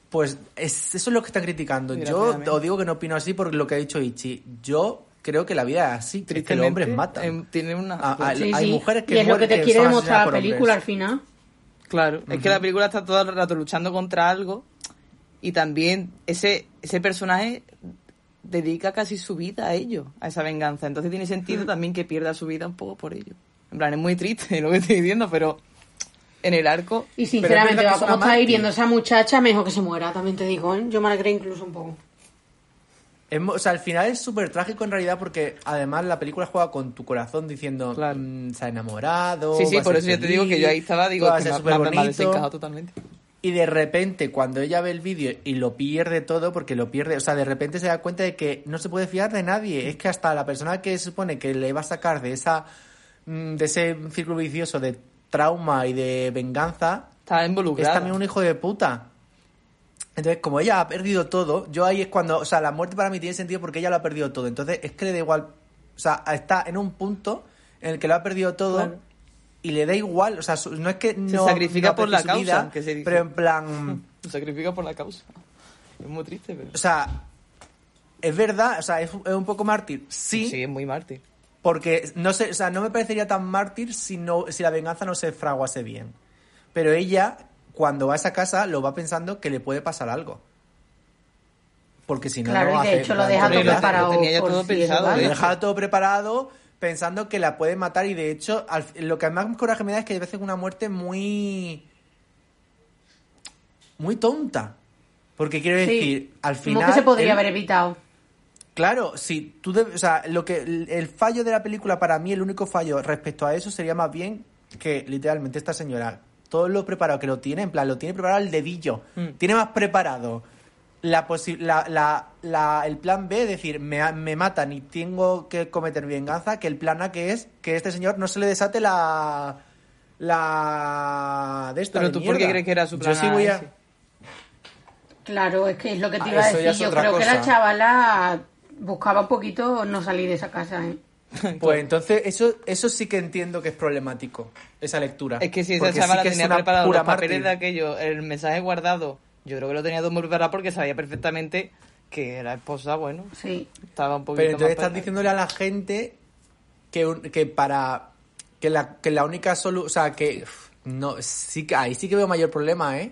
Pues es- eso es lo que están criticando. Yo os digo que no opino así por lo que ha dicho Ichi. Yo creo que la vida es así, que es que los hombres matan. tiene una... Ah, ah, Sí, hay sí. mujeres que y es lo que te quiere demostrar la película al final. Claro, es que la película está todo el rato luchando contra algo y también ese, ese personaje dedica casi su vida a ello, a esa venganza. Entonces tiene sentido también que pierda su vida un poco por ello. En plan, es muy triste (laughs) lo que estoy diciendo, pero en el arco... Y sinceramente, va como está hiriendo a esa muchacha, mejor que se muera, también te digo, ¿eh? Yo me alegré incluso un poco. Es o sea, al final es súper trágico en realidad porque además la película juega con tu corazón diciendo Claro. mm, se ha enamorado. Sí, sí, por eso yo te digo que feliz, yo ahí estaba, digo, que me, me, me ha desencajado totalmente. Y de repente, cuando ella ve el vídeo y lo pierde todo, porque lo pierde, o sea, de repente se da cuenta de que no se puede fiar de nadie. Es que hasta la persona que se supone que le va a sacar de esa mm, de ese círculo vicioso de trauma y de venganza, Estaba es involucrada. también un hijo de puta. Entonces, como ella ha perdido todo, yo ahí es cuando, o sea, la muerte para mí tiene sentido porque ella lo ha perdido todo. Entonces, es que le da igual, o sea, está en un punto en el que lo ha perdido todo Claro. y le da igual, o sea, no es que no sacrifica no por la causa, vida, que se dice. pero en plan, (laughs) Se sacrifica por la causa. Es muy triste, pero... o sea, es verdad, o sea, es, es un poco mártir, sí, Sí, es muy mártir. Porque no sé, o sea, no me parecería tan mártir si no si la venganza no se fraguase bien. Pero ella cuando va a esa casa lo va pensando que le puede pasar algo. Porque si no Claro, no y de hace- hecho lo deja todo preparado. lo tenía ya todo pensado, lo de deja todo preparado pensando que la puede matar y de hecho al- lo que más coraje me da es que a veces una muerte muy muy tonta. Porque quiero Sí, decir, al como final que se podría él- haber evitado. Claro, si tú debes- o sea, lo que el, el fallo de la película para mí el único fallo respecto a eso sería más bien que literalmente esta señora todo lo preparado que lo tiene, en plan lo tiene preparado el dedillo, Mm. tiene más preparado la, la, la, la- el plan B, es decir, me, me matan y tengo que cometer venganza, que el plan A que es que este señor no se le desate la la de esta Pero de tú, ¿por qué crees que era su Yo plan sí A voy a? Claro, es que es lo que te Ah, iba a decir. Yo creo que la chavala buscaba un poquito no salir de esa casa, ¿eh? Pues entonces eso eso sí que entiendo que es problemático, esa lectura. Es que si esa sí chavala es tenía una preparado los papeles mártir. de aquello, el mensaje guardado, yo creo que lo tenía todo muy preparado porque sabía perfectamente que la esposa, bueno, Sí. estaba un poquito Pero entonces más estás diciéndole a la gente que, un- que para que la, que la única solución, o sea, que no, sí que ahí sí que veo mayor problema, ¿eh?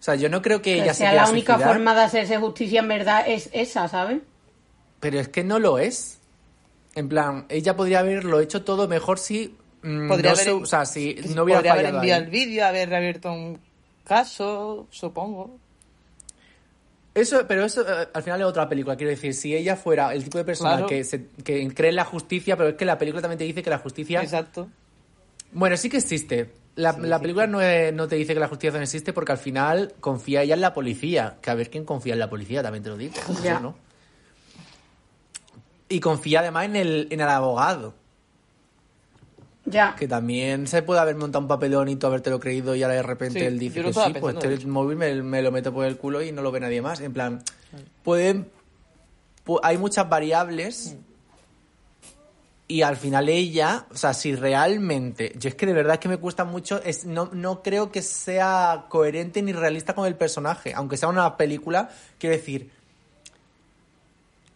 O sea, yo no creo que Que ella se sea la única suicidar, forma de hacerse justicia en verdad es esa, ¿sabes? Pero es que no lo es. En plan, ella podría haberlo hecho todo mejor si mm, Podría no haber, se- o sea, si no hubiera podría haber fallado enviado ahí. el vídeo, haber reabierto un caso, supongo. Eso, pero eso eh, al final es otra película. Quiero decir, si ella fuera el tipo de persona Claro. que, se, que cree en la justicia, pero es que la película también te dice que la justicia. Exacto. Bueno, sí que existe. La, la película no, es- no te dice que la justicia no existe porque al final confía ella en la policía. Que a ver quién confía en la policía, también te lo digo. Ya. Yo no. Y confía además en el, en el abogado. Ya. Que también se puede haber montado un papelón y tú habértelo creído y ahora de repente Sí, él dice que sí, pues pensando, este móvil me, me lo meto por el culo y no lo ve nadie más. En plan, pueden... pu- hay muchas variables y al final ella, o sea, si realmente... Yo es que de verdad que me cuesta mucho, es, no, no creo que sea coherente ni realista con el personaje. Aunque sea una película, quiero decir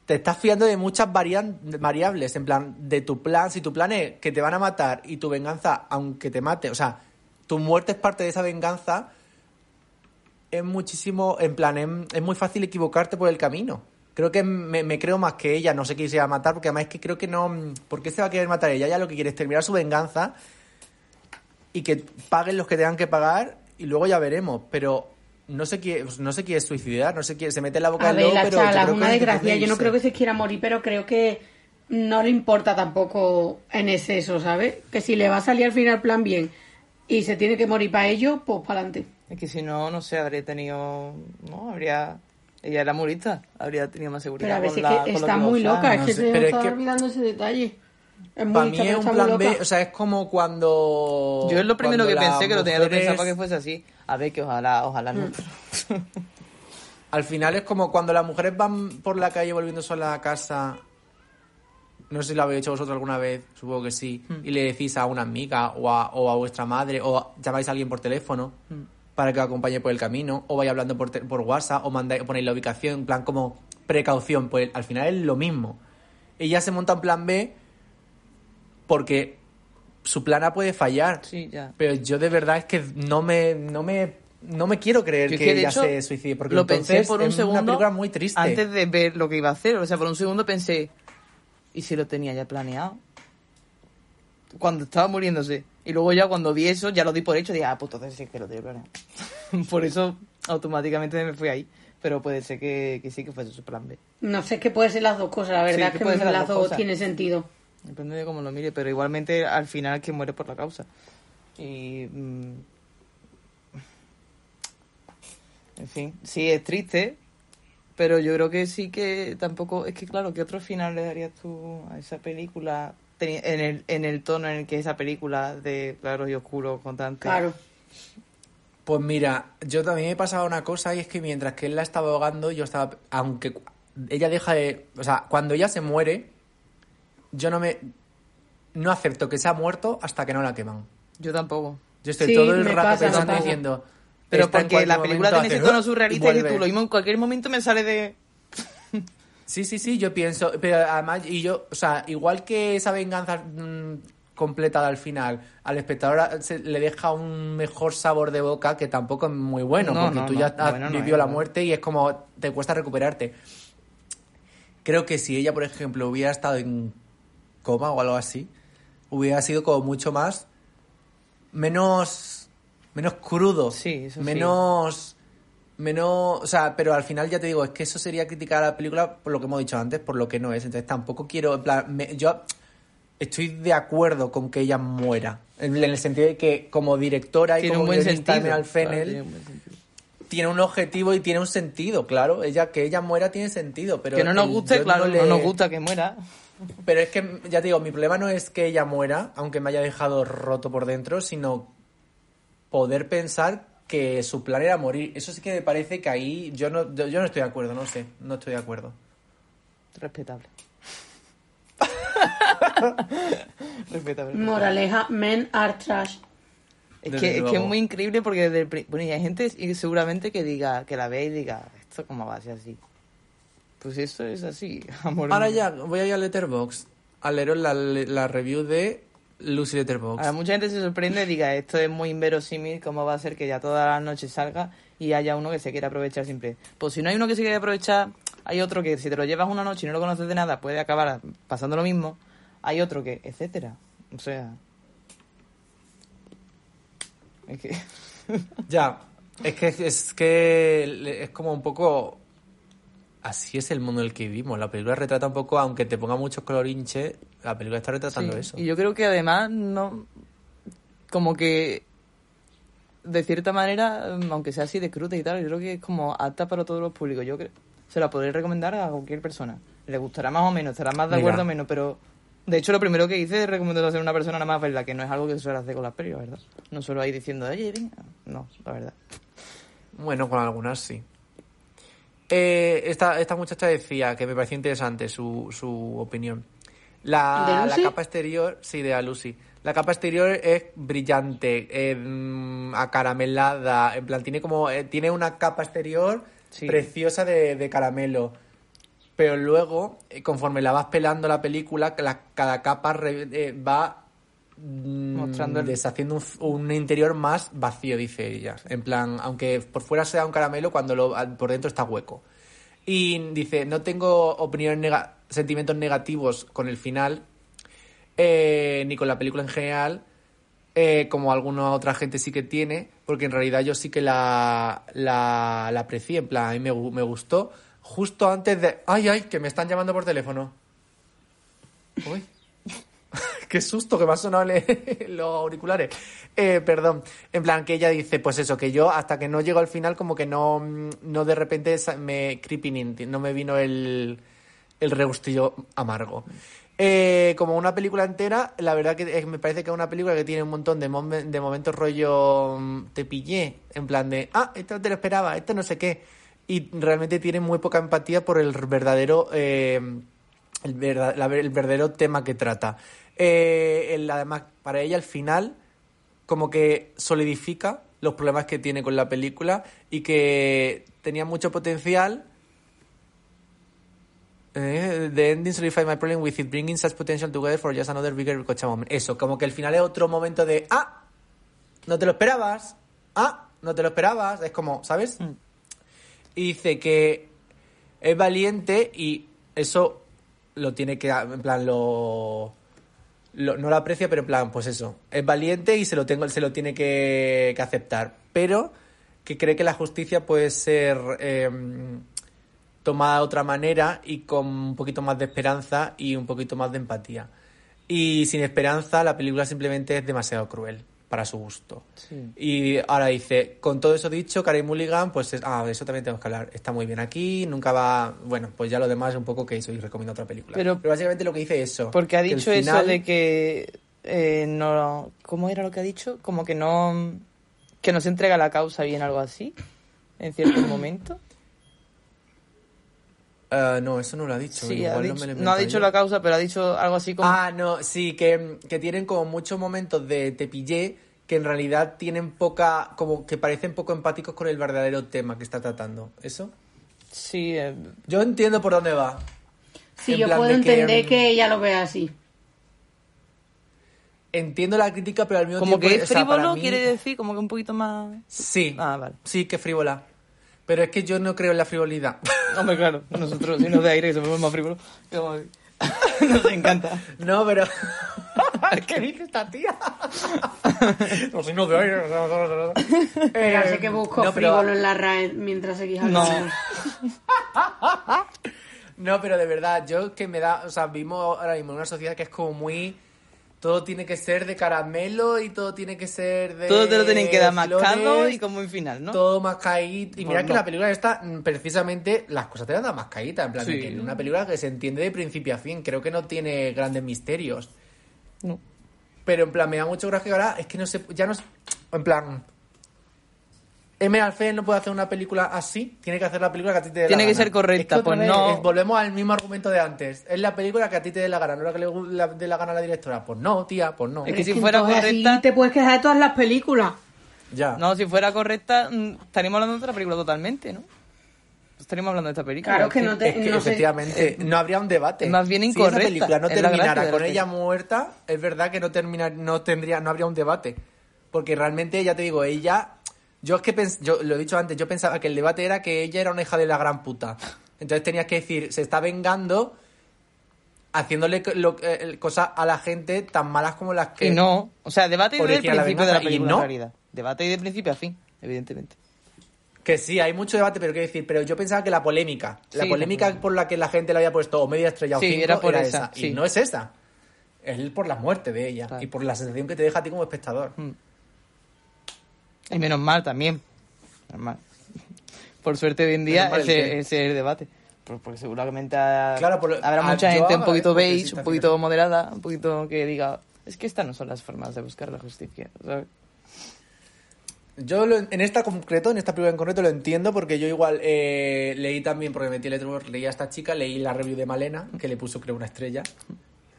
te estás fiando de muchas variables, en plan, de tu plan, si tu plan es que te van a matar y tu venganza, aunque te mate, o sea, tu muerte es parte de esa venganza, es muchísimo, en plan, es, muy fácil equivocarte por el camino. Creo que me, creo más que ella, no sé quién se va a matar, porque además es que creo que no, ¿por qué se va a querer matar ella? Ella lo que quiere es terminar su venganza y que paguen los que tengan que pagar y luego ya veremos, pero... No se quiere, no se quiere suicidar, no se quiere, se mete en la boca A del ver, lobo, la pero yo chala es creo una que desgracia. Yo no creo que se quiera morir, pero creo que no le importa tampoco en exceso, ¿sabes? Que si le va a salir al final plan bien y se tiene que morir para ello, pues para adelante. Es que si no, no sé, habría tenido. No, habría. Ella era murista, habría tenido más seguridad. Pero a con veces la- que con está muy loca, no es que sé, se es está que- olvidando ese detalle. Es muy Para mí es un plan B, loca. o sea, es como cuando... Yo es lo primero que pensé, que lo tenía que pensar para que fuese así. A ver, que ojalá, ojalá no. (laughs) Al final es como cuando las mujeres van por la calle volviendo solas a casa... No sé si lo habéis hecho vosotros alguna vez, supongo que sí. Hmm. Y le decís a una amiga o a, o a vuestra madre o llamáis a alguien por teléfono Hmm. para que os acompañe por el camino o vais hablando por, te- por WhatsApp o mandáis, ponéis la ubicación, en plan como precaución. Pues al final es lo mismo. ella se monta un plan B porque su plan A puede fallar. Sí, ya. Pero yo de verdad es que no me, no me, no me quiero creer Yo que, ella hecho, se suicide. Porque lo entonces pensé por un es segundo una película muy triste. antes de ver lo que iba a hacer. O sea, por un segundo pensé, ¿y si lo tenía ya planeado? Cuando estaba muriéndose. Y luego ya cuando vi eso, ya lo di por hecho, dije, ah, pues entonces sí que lo tenía planeado. (laughs) por eso automáticamente me fui ahí. Pero puede ser que, que sí que fuese su plan B. No sé, es que puede ser las dos cosas, la Sí, verdad que es que puede ser las, las dos dos cosas. tiene sentido. Depende de cómo lo mire, pero igualmente al final es que muere por la causa. Y. mm, en fin, sí, es triste, pero yo creo que sí que tampoco. Es que, claro, ¿qué otro final le darías tú a esa película? En el, en el tono en el que esa película de claros y oscuros constante. Claro. Pues mira, yo también me pasaba una cosa y es que mientras que él la estaba ahogando, yo estaba. Aunque ella deja de. O sea, cuando ella se muere, yo no me. No acepto que se ha muerto hasta que no la queman. Yo tampoco. Yo estoy Sí, todo el rato pasa, pensando pasa. diciendo. Pero porque la película tiene ese tono surrealista y y tú lo mismo en cualquier momento me sale de. Sí, sí, sí, yo pienso, pero además, y yo, o sea, igual que esa venganza mm, completada al final, al espectador se- le deja un mejor sabor de boca que tampoco es muy bueno, No, porque no, tú no, ya has bueno vivido la muerte y es como te cuesta recuperarte. Creo que si ella, por ejemplo, hubiera estado en coma o algo así, hubiera sido como mucho más, menos, menos crudo, Sí, eso sí. menos menos, o sea, pero al final ya te digo, es que eso sería criticar a la película por lo que hemos dicho antes, por lo que no es. Entonces tampoco quiero, en plan, me- yo estoy de acuerdo con que ella muera, en, en el sentido de que como directora y Tiene como un buen guionista sentido. Claro, Fennell tiene un tiene objetivo y tiene un sentido, claro. Ella que ella muera tiene sentido, pero que no nos guste, claro, no, nos gusta que muera. Pero es que ya te digo, mi problema no es que ella muera, aunque me haya dejado roto por dentro, sino poder pensar que su plan era morir. Eso sí que me parece que ahí yo no, yo, yo no estoy de acuerdo, no sé, no estoy de acuerdo. Respetable. (laughs) Respetable. Moraleja, men are trash. Es Desde que, es que es muy increíble porque desde el pri- bueno, y hay gente y seguramente que diga, que la vea y diga, esto cómo va a ser así. Pues eso es así, (laughs) amor. Ahora mío. ya voy a ir a Letterboxd a leeros la, la review de Lucy Letterboxd. Ahora mucha gente se sorprende y diga, esto es muy inverosímil, ¿cómo va a ser que ya todas las noches salga y haya uno que se quiera aprovechar siempre? Pues si no hay uno que se quiere aprovechar, hay otro que si te lo llevas una noche y no lo conoces de nada, puede acabar pasando lo mismo. Hay otro que, etcétera. O sea... Es que... (laughs) Ya, es que es que es como un poco así es el mundo en el que vivimos. La película retrata un poco, aunque te ponga muchos colorinches, la película está retratando Sí, eso. Y yo creo que además no. Como que. De cierta manera, mm, aunque sea así de cruda y tal, yo creo que es como apta para todos los públicos. Yo creo. Se la podré recomendar a cualquier persona. Le gustará más o menos, estará más de Mira. acuerdo o menos, pero. De hecho, lo primero que hice es recomendarlo a una persona nada más verla, que no es algo que se suele hacer con las películas, ¿verdad? No solo ahí diciendo, oye, venga. No, la verdad. Bueno, con algunas sí. Eh, esta, esta muchacha decía que me parecía interesante su, su opinión. La, ¿De la capa exterior, sí, de la Lucy. La capa exterior es brillante, eh, mm, acaramelada, en plan, tiene como, eh, tiene una capa exterior Sí. preciosa de, de caramelo. Pero luego, conforme la vas pelando la película, la- cada capa re- va Mostrando el- deshaciendo un, interior más vacío, dice ella. En plan, aunque por fuera sea un caramelo, cuando lo, por dentro está hueco. Y dice, no tengo opiniones nega- sentimientos negativos con el final, eh, ni con la película en general, eh, como alguna otra gente sí que tiene, porque en realidad yo sí que la, la, la aprecié, en plan, a mí me, me gustó, justo antes de... ¡Ay, ay! Que me están llamando por teléfono. Uy. (laughs) Qué susto que me han sonado (laughs) los auriculares. Eh, perdón. En plan, que ella dice, pues eso, que yo hasta que no llego al final, como que no, mm, no de repente me creeping in, no me vino el, el regustillo amargo. Eh, como una película entera, la verdad que me parece que es una película que tiene un montón de momentos rollo mm, te pillé, en plan de, ah, esto no te lo esperaba, esto no sé qué. Y realmente tiene muy poca empatía por el verdadero, eh, el, verda- la- el verdadero tema que trata. Eh, el- además, para ella al final, como que solidifica los problemas que tiene con la película y que tenía mucho potencial Eh, the ending solidify my problem with it bringing such potential together for just another bigger cocha moment. Eso, como que el final es otro momento de ah, no te lo esperabas, ah, no te lo esperabas, es como, ¿sabes? Mm. Y dice que es valiente y eso lo tiene que, en plan, lo, no lo aprecia, pero en plan, pues eso, es valiente y se lo tengo, se lo tiene que, que aceptar, pero que cree que la justicia puede ser eh, tomada de otra manera y con un poquito más de esperanza y un poquito más de empatía. Y sin esperanza la película simplemente es demasiado cruel para su gusto. Sí. Y ahora dice, con todo eso dicho, Carey Mulligan, pues es- ah, de eso también tenemos que hablar. Está muy bien aquí, nunca va, bueno, pues ya lo demás es un poco que eso y recomiendo otra película. Pero- básicamente lo que dice es eso. Porque ha dicho eso de que eh, no... ¿Cómo era lo que ha dicho? Como que no... Que no se entrega la causa bien, algo así, en ciertos momentos. Ah, no, eso no lo ha dicho. Sí, igual ha no dicho- me lo he no ha dicho yo. la causa, pero ha dicho algo así como... Ah, no, sí, que, que tienen como muchos momentos de te pillé que en realidad tienen poca, como que parecen poco empáticos con el verdadero tema que está tratando. ¿Eso? Sí, eh, Yo entiendo por dónde va. Sí, En yo puedo que, entender mm, que ella lo vea así. Entiendo la crítica, pero al mismo como tiempo... que es o sea, para frívolo, mí- quiere decir, como que un poquito más... Sí. Ah, vale. Sí, que frívola. Pero es que yo no creo en la frivolidad. (laughs) Hombre, claro, nosotros, si nos de aire, que somos más frívolos, (laughs) nos encanta. no, pero... (laughs) ¿Qué dice esta tía? no, si no de aire. Espérate que busco Eh, no, pero- en la RAE mientras seguís No. hablando. No, pero de verdad, yo que me da, o sea, vivimos ahora mismo en una sociedad que es como muy todo tiene que ser de caramelo y todo tiene que ser de Todo te lo tienen que dar mascado y como en final, ¿no? todo mascadito. Y mira Pues que la película esta, mm, precisamente, las cosas te las da mascadita. En plan, Sí. que es una película que se entiende de principio a fin. Creo que no tiene grandes misterios. No. Pero en plan, me da mucho coraje que ahora es que no sé, ya no sé- En plan. Emerald Fennell no puede hacer una película así, tiene que hacer la película que a ti te dé la Tiene que gana. ser correcta, Es que otra pues vez, no. es- volvemos al mismo argumento de antes. Es la película que a ti te dé la gana, no la que le la- dé la gana a la directora. Pues no, tía, pues no. Es que si fuera entonces así correcta- te puedes quejar de todas las películas. Ya. No, si fuera correcta, mm, estaríamos hablando de otra película totalmente, ¿no? Estaríamos hablando de esta película. Claro que no te- Es que no sé. efectivamente no habría un debate. más bien Si esa incorrecta, película no terminara con la ella muerta, es verdad que no termina, no tendría, no habría un debate. Porque realmente, ya te digo, ella. Yo es que pens- yo lo he dicho antes, yo pensaba que el debate era que ella era una hija de la gran puta. Entonces tenías que decir, se está vengando haciéndole lo- eh, cosas a la gente tan malas como las que. Y no, o sea, debate desde el principio de la película, no. realidad. Debate de principio a fin, evidentemente. Que sí, hay mucho debate, pero quiero decir, pero yo pensaba que la polémica, la polémica por la que la gente le había puesto o media estrella o Sí, cinco, era por era esa, esa. sí. Y no es esa. Es por la muerte de ella Claro. y por la sensación que te deja a ti como espectador. Mm. Y menos mal también. Menos mal. Por suerte hoy en día ese, ese es el debate. Por- Porque seguramente Claro, por habrá mucha gente un poquito beige, un poquito moderada, un poquito que diga, es que estas no son las formas de buscar la justicia, ¿sabes? Yo lo- en esta concreto, en esta película en concreto lo entiendo porque yo igual eh, leí también, porque metí el Letterboxd, leí a esta chica, leí la review de Malena, que le puso creo una estrella,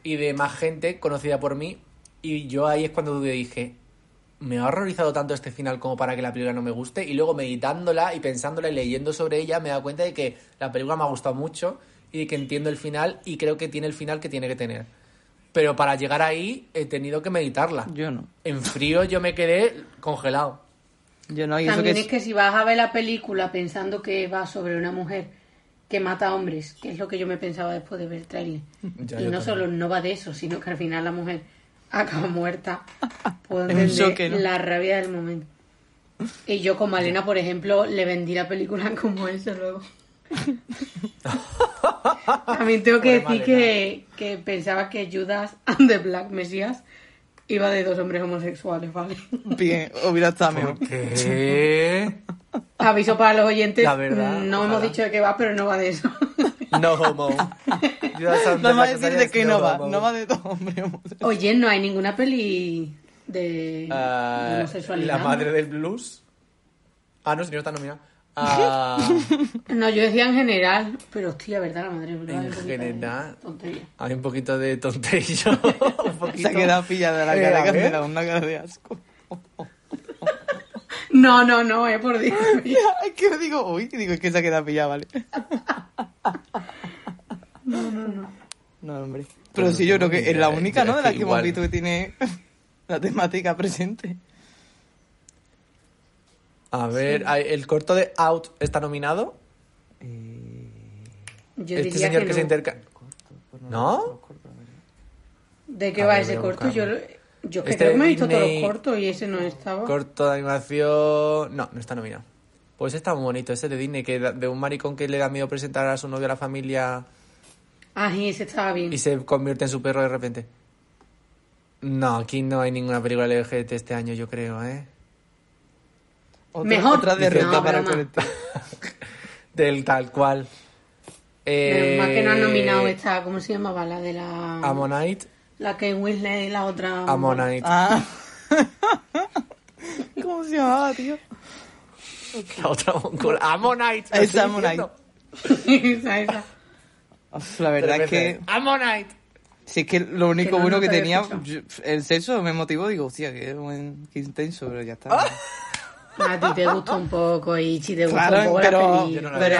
y de más gente conocida por mí, y yo ahí es cuando dudé, dije, me ha horrorizado tanto este final como para que la película no me guste, y luego meditándola y pensándola y leyendo sobre ella me he dado cuenta de que la película me ha gustado mucho y de que entiendo el final y creo que tiene el final que tiene que tener. Pero para llegar ahí he tenido que meditarla. Yo no. En frío yo me quedé congelado. Yo no, y eso que También es- es que si vas a ver la película pensando que va sobre una mujer que mata a hombres, que es lo que yo me pensaba después de ver el trailer. (laughs) Ya, y no también. solo no va de eso, sino que al final la mujer acaba muerta. Puedo (laughs) entender choque, ¿no? la rabia del momento. Y yo con Malena, por ejemplo, le vendí la película (laughs) como eso luego. También tengo que Pobre decir que, que pensaba que Judas and the Black Messiah iba de dos hombres homosexuales, ¿vale? bien, hubiera estado mejor. ¿Qué? Aviso para los oyentes, La verdad, no ojalá. hemos dicho de qué va, pero no va de eso. (laughs) No homo. Vamos a decir de que no va, no va de todo, hombre. Oye, no hay ninguna peli de, de Ah, homosexualidad. la madre del blues. Ah, no, si no está nominada. Ah, (laughs) No, yo decía en general, pero hostia, ¿verdad? La madre del blues, En de general. tontería. hay un poquito de tonterillo. (laughs) un poquito. Se ha quedado pillada de la Eh, cara de ver. Candela, una cara de asco. No, no, no, eh, por Dios. Es que digo, uy, digo, es que se ha quedado pillada, vale. No, hombre. Pero sí, yo creo que es la única, ¿no? De las que hemos visto que tiene (laughs) la temática presente. A ver, el corto de Out está nominado. Yo este diría señor que, que, no. se interca... ¿No? ¿De qué A va ver, ese corto? Yo, lo- yo Este creo que me he visto todos los cortos y ese no estaba. Corto de animación... No, no está nominado. Pues está muy bonito, ese de Disney, que de un maricón que le da miedo presentar a su novio a la familia Ah, sí, ese estaba bien. y se convierte en su perro de repente. No, aquí no hay ninguna película LGBT este año, yo creo, ¿eh? Otra, Mejor. Otra derrota No, para colectivo. (laughs) Del tal cual. Eh, Menos mal que no han nominado esta, ¿cómo se llamaba? La de la... Ammonite. La que Weasley y la otra... Ammonite. Ah. (laughs) ¿Cómo se llamaba, tío? La otra mongola. Ammonite. estoy Ammonite. esa, esa. La verdad es que... Ammonite. Si es que lo único Que no, bueno no que tenía, yo- el sexo me motivó, digo, hostia, qué, buen, qué intenso, pero ya está. (laughs) A ti te gustó un poco y si te gustó Claro, un poco pero- la no pero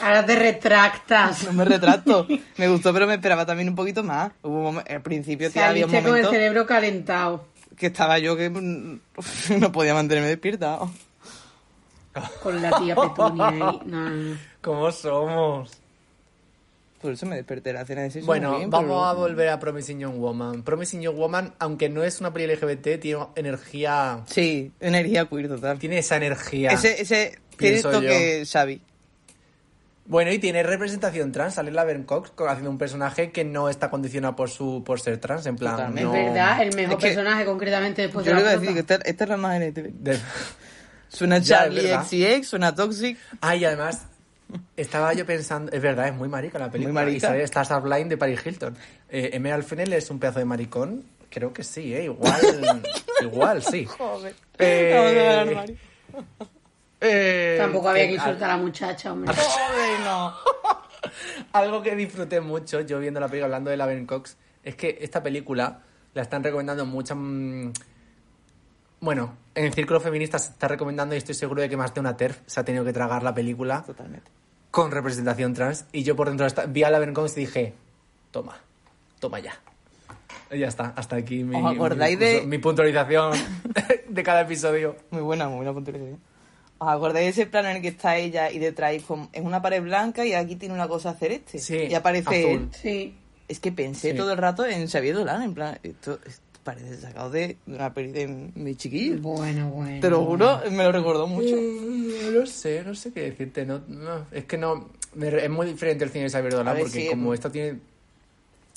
ahora te retractas. No me retracto. Me gustó, pero me esperaba también un poquito más. Hubo al principio tía, había un Saliste con el momento cerebro calentado. que estaba yo que mm, (laughs) no podía mantenerme despierta. Con la tía Petunia ahí. No, no, no. ¿Cómo somos? Por eso me desperté la cena de sexo. Bueno, bien, vamos pero- a volver a Promising Young Woman. Promising Young Woman, aunque no es una peli LGBT, tiene energía. Sí, energía queer total. Tiene esa energía. Ese, ese tiene Pienso toque Xavi. Bueno, y tiene representación trans. Sale Laverne Cox haciendo un personaje que no está condicionado por su por ser trans. En plan, Totalmente. Es no- verdad, el mejor Es que- personaje concretamente después Yo de le la iba a decir que esta, esta es la más LGTB. de- Suena (laughs) Charlie verdad. XCX, suena Toxic. Ah, y además, estaba yo pensando, es verdad, es muy marica la película. Muy marica. Y sale Stars Are Blind de Paris Hilton. Eh, Emerald Fennell es un pedazo de maricón. Creo que sí, ¿eh? Igual, (laughs) igual, sí. Joder. Eh. Eh, Tampoco había que que- insultar a la muchacha, hombre. (laughs) Joder, no. (laughs) Algo que disfruté mucho yo viendo la película hablando de Laverne Cox es que esta película la están recomendando muchas. mm, Bueno, en el círculo feminista se está recomendando y estoy seguro de que más de una TERF se ha tenido que tragar la película Totalmente. con representación trans. Y yo por dentro esta- vi a Laverne Cox y dije: Toma, toma ya. Y ya está, hasta aquí mi, ¿Os acordáis mi, de- mi puntualización (laughs) de cada episodio. Muy buena, muy buena puntualización. ¿Os acordáis de ese plano en el que está ella y detrás es como- es una pared blanca y aquí tiene una cosa celeste? Sí, Y aparece azul. él. Sí. Es que pensé Sí. todo el rato en Xavier Dolan, en plan, esto, esto parece sacado de, una peli de mi chiquillo. Bueno, bueno. Te lo juro, me lo recordó mucho. Mm, No sé, no sé qué decirte. No, no, es que no. Es muy diferente el cine de Xavier A Dolan ver, porque sí, como mm. esto tiene.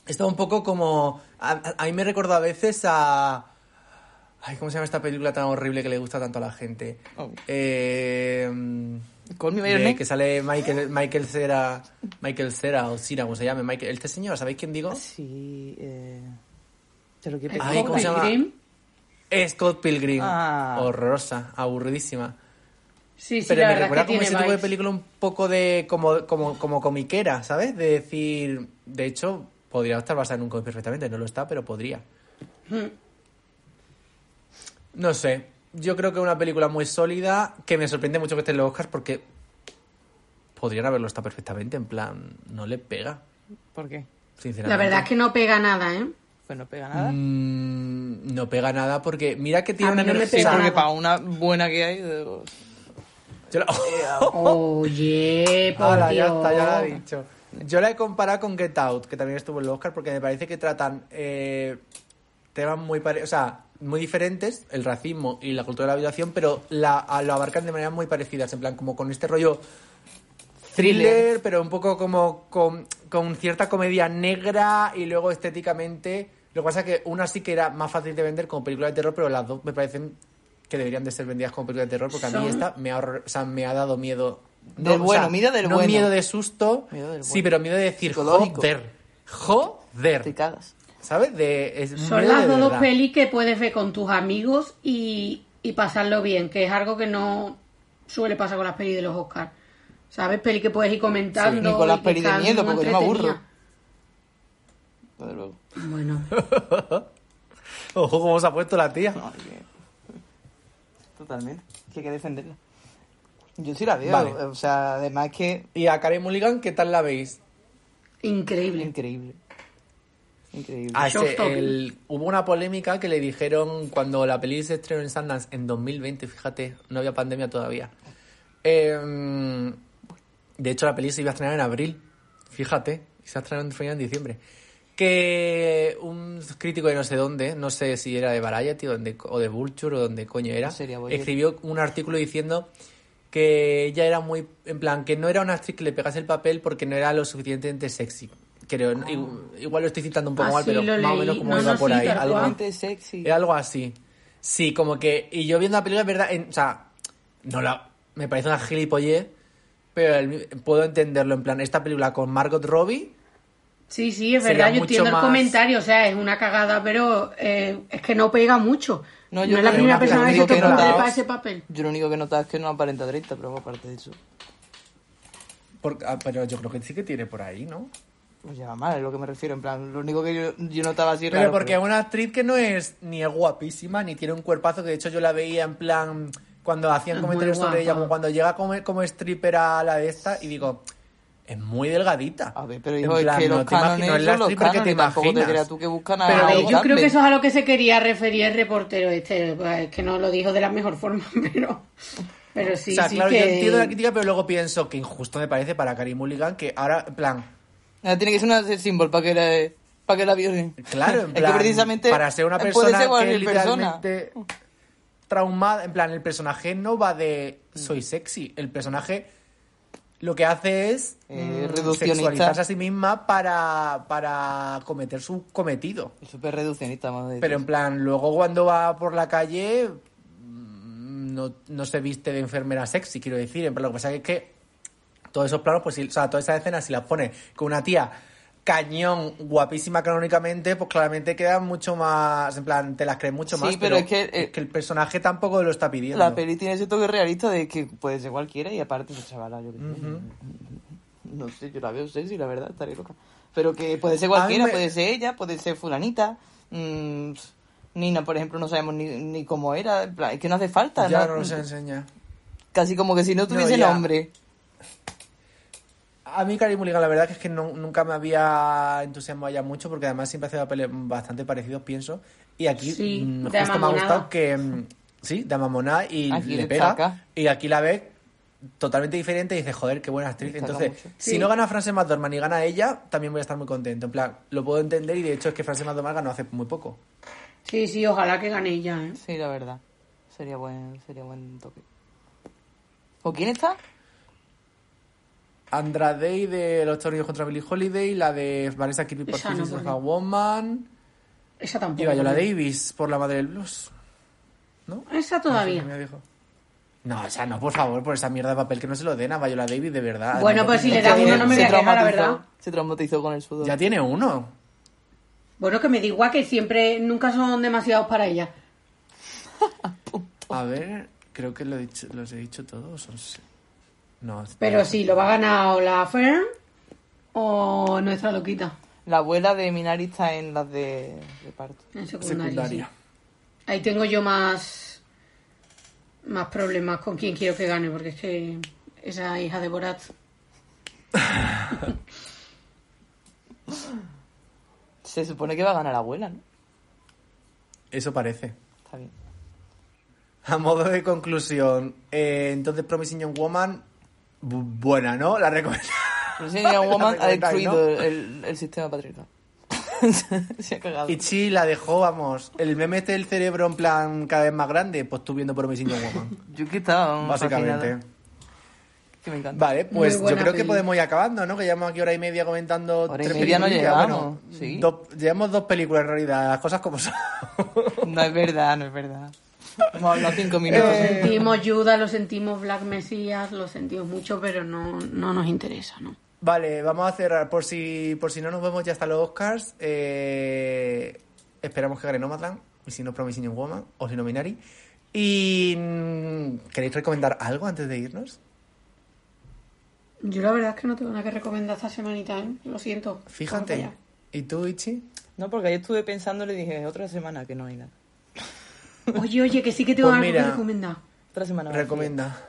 Está un poco como. A, a- mí me recuerda a veces a. Ay, ¿cómo se llama esta película tan horrible que le gusta tanto a la gente? Oh. Eh, by your de que sale Michael, Michael Cera. Michael Cera o Cira, como se llame. Michael, este señor, ¿sabéis quién digo? Sí, eh... Te lo que ¿Es Ay, ¿cómo se llama? Pilgrim? Scott Pilgrim. Ah. Horrorosa, aburridísima. Sí, sí, Pero la me verdad recuerda es que como tiene ese tipo de película un poco de como, como, como comiquera, ¿sabes? De decir, de hecho, podría estar basada en un cómic perfectamente, no lo está, pero podría. Hmm. No sé, yo creo que es una película muy sólida, que me sorprende mucho que esté en los Oscars porque podrían haberlo estado perfectamente, en plan, no le pega, ¿Por qué? sinceramente. La verdad es que no pega nada, ¿eh? Pues no pega nada. Mm, no pega nada porque mira que tiene A mí una no energía... Sí, pega porque para una buena que hay... digo, Yo la- (laughs) Oye, por ya Dios. está, ya lo ha dicho. Yo la he comparado con Get Out, que también estuvo en el Oscar, porque me parece que tratan eh, temas muy pare- o sea, muy diferentes, el racismo y la cultura de la violación, pero la, a- lo abarcan de maneras muy parecidas, en plan, como con este rollo thriller, pero un poco como con, con cierta comedia negra y luego estéticamente. Lo que pasa es que una sí que era más fácil de vender como película de terror, pero las dos me parecen que deberían de ser vendidas como película de terror, porque a mí esta me ha, o sea, me ha dado miedo. Del bueno, miedo del no bueno. miedo de susto, Miedo del sí, bueno. pero miedo de decir joder, joder, Te cagas. ¿sabes? De, es Son las de dos, pelis que puedes ver con tus amigos y, y pasarlo bien, que es algo que no suele pasar con las pelis de los Oscars. ¿Sabes? Peli que puedes ir comentando. Ni con las pelis de miedo, porque yo me aburro. Desde luego. Bueno, (laughs) Ojo, cómo se ha puesto la tía. No, que- Totalmente. Que hay que defenderla. Yo sí la veo. Vale. O sea, además que Y a Karen Mulligan, ¿qué tal la veis? Increíble. Increíble. Increíble. Ah, ese, Showstopping. el- hubo una polémica que le dijeron cuando la peli se estrenó en Sundance en 2020, fíjate, no había pandemia todavía. Eh, de hecho, la peli se iba a estrenar en abril, fíjate, y se ha estrenado en- en diciembre. Que un crítico de no sé dónde, no sé si era de Variety o, donde- o de Vulture o donde coño era, escribió un artículo diciendo que ella era muy, en plan, que no era una actriz que le pegase el papel porque no era lo suficientemente sexy. Creo, igu- igual lo estoy citando un poco Ah, mal, sí, pero más o menos como No, iba no, por sí, ahí. Algo, sexy. era algo así. Sí, como que. Y yo viendo la película, es verdad. en- o sea, no la. Me parece una gilipollez, pero el- puedo entenderlo. En plan, esta película con Margot Robbie. Sí, sí, es Sería verdad, yo entiendo más- el comentario, o sea, es una cagada, pero eh, es que no pega mucho. No, es la primera persona que se notaba- para ese papel. Yo lo único que he notado es que no aparenta 30, pero aparte de eso. por- ah, pero yo creo que sí que tiene por ahí, ¿no? Pues ya mal, es lo que me refiero. En plan, lo único que yo, yo notaba así Pero raro, porque es una actriz que no es ni es guapísima, ni tiene un cuerpazo, que de hecho yo la veía en plan. Cuando hacían Es comentarios sobre ella, como cuando llega como, como stripper a la de esta, y digo. Es muy delgadita. A ver, pero En hijo, es plan, que no los te cánones no es la son los stripper que te cánones, tampoco te creas tú que buscan a Pero A yo creo que eso es a lo que se quería referir el reportero este, pues, es que no lo dijo de la mejor forma, (laughs) pero, pero sí, o sea, sí claro, que... yo entiendo la crítica, pero luego pienso que injusto me parece para Karim Mulligan que ahora, en plan, Ah, Tiene que ser una símbolo para que la, para que la violen. claro, en (laughs) Es plan, que precisamente para ser una puede persona ser que es cualquier persona. literalmente traumada, en plan, el personaje no va de soy sexy, el personaje lo que hace es Eh, mm, sexualizarse a sí misma para, para cometer su cometido. Es súper reduccionista, más de Pero en plan, luego cuando va por la calle mm, no, no se viste de enfermera sexy, quiero decir. En plan, lo que pasa es que todos esos planos, pues, sí, o sea, todas esas escenas, si las pone con una tía cañón, guapísima canónicamente, pues claramente quedan mucho más, en plan, te las crees mucho Sí, más. pero es que, eh, el personaje tampoco lo está pidiendo. La peli tiene ese toque realista de que puede ser cualquiera y aparte esa chavala, yo qué sé. No sé, yo la veo sexy, la verdad, estaré loca. Pero que puede ser cualquiera, me- puede ser ella, puede ser fulanita. mm, Nina, por ejemplo, no sabemos ni, ni cómo era. en plan, Es que no hace falta. ya ¿no? no nos enseña. Casi como que si no tuviese ya. nombre. A mí Carey Mulligan la verdad que es que no- nunca me había entusiasmado ya mucho porque además siempre hace papeles bastante parecidos, pienso. Y aquí Sí, justo me ha gustado que... mm, Sí, de mamonada y Aquí le pega. Y aquí la ves totalmente diferente y dices, joder, qué buena actriz. Entonces, mucho. si Sí. no gana Frances McDormand y gana ella, también voy a estar muy contento. En plan, lo puedo entender y de hecho es que Frances McDormand ganó hace muy poco. Sí, sí, ojalá que gane ella, ¿eh? Sí, la verdad. Sería buen, sería buen toque. ¿O quién está? Andrade de Los Tornillos contra Billie Holiday, la de Vanessa Kirby por Esa no, Pieces of porque- a Woman Esa tampoco. y Viola Davis por La Madre del Blues. ¿No? Esa todavía. Me dijo. No, o sea, no, por favor, por esa mierda de papel que no se lo den a Viola Davis, de verdad. Bueno, No, pues si no le dan uno no me voy a quejar, la verdad. Se traumatizó con el sudor. Ya tiene uno. Bueno, que me da igual que siempre, nunca son demasiados para ella. (laughs) A ver, creo que lo he dicho, los he dicho todos. o se- No, Pero sí, lo va a ganar o la Fern o nuestra loquita La abuela de Minari está en las de reparto. en secundaria. secundaria. sí. Ahí tengo yo más más problemas con quién quiero que gane, porque es que esa hija de Borat. (laughs) Se supone que va a ganar la abuela, ¿no? Eso parece. Está bien. A modo de conclusión, eh, entonces Promising Young Woman, buena, ¿no? La sí, Young Woman ha destruido ¿no? el, el sistema patriarcal. (laughs) Se ha cagado. Ichi la dejó, vamos. El meme este del cerebro en plan cada vez más grande, pues tú viendo Promising Young Woman. (laughs) Yo que estaba Básicamente. fascinada. Que me encanta. Vale, pues yo creo que peli. podemos ir acabando, ¿no? Que llevamos aquí hora y media comentando Hora y tres media no peliculillas. llegamos, Bueno, sí. dos- llevamos dos películas en realidad, las cosas como son. (laughs) No es verdad, no es verdad. Hemos hablado cinco minutos. Lo sentimos Judas, lo sentimos Black Messiah, lo sentimos mucho, pero no, no nos interesa, ¿no? Vale, vamos a cerrar. Por si, por si no nos vemos ya hasta los Oscars, eh, esperamos que gane Nomadland, y si no Promising Young Woman, o si no Minari. Y mm, ¿queréis recomendar algo antes de irnos? Yo la verdad es que no tengo nada que recomendar esta semanita, ¿eh? Lo siento. Fíjate. ¿Y tú, Ichi? No, porque ayer estuve pensando y le dije, otra semana que no hay nada. Oye, oye, que sí que tengo Pues algo mira. que recomendar. Otra semana. Recomienda.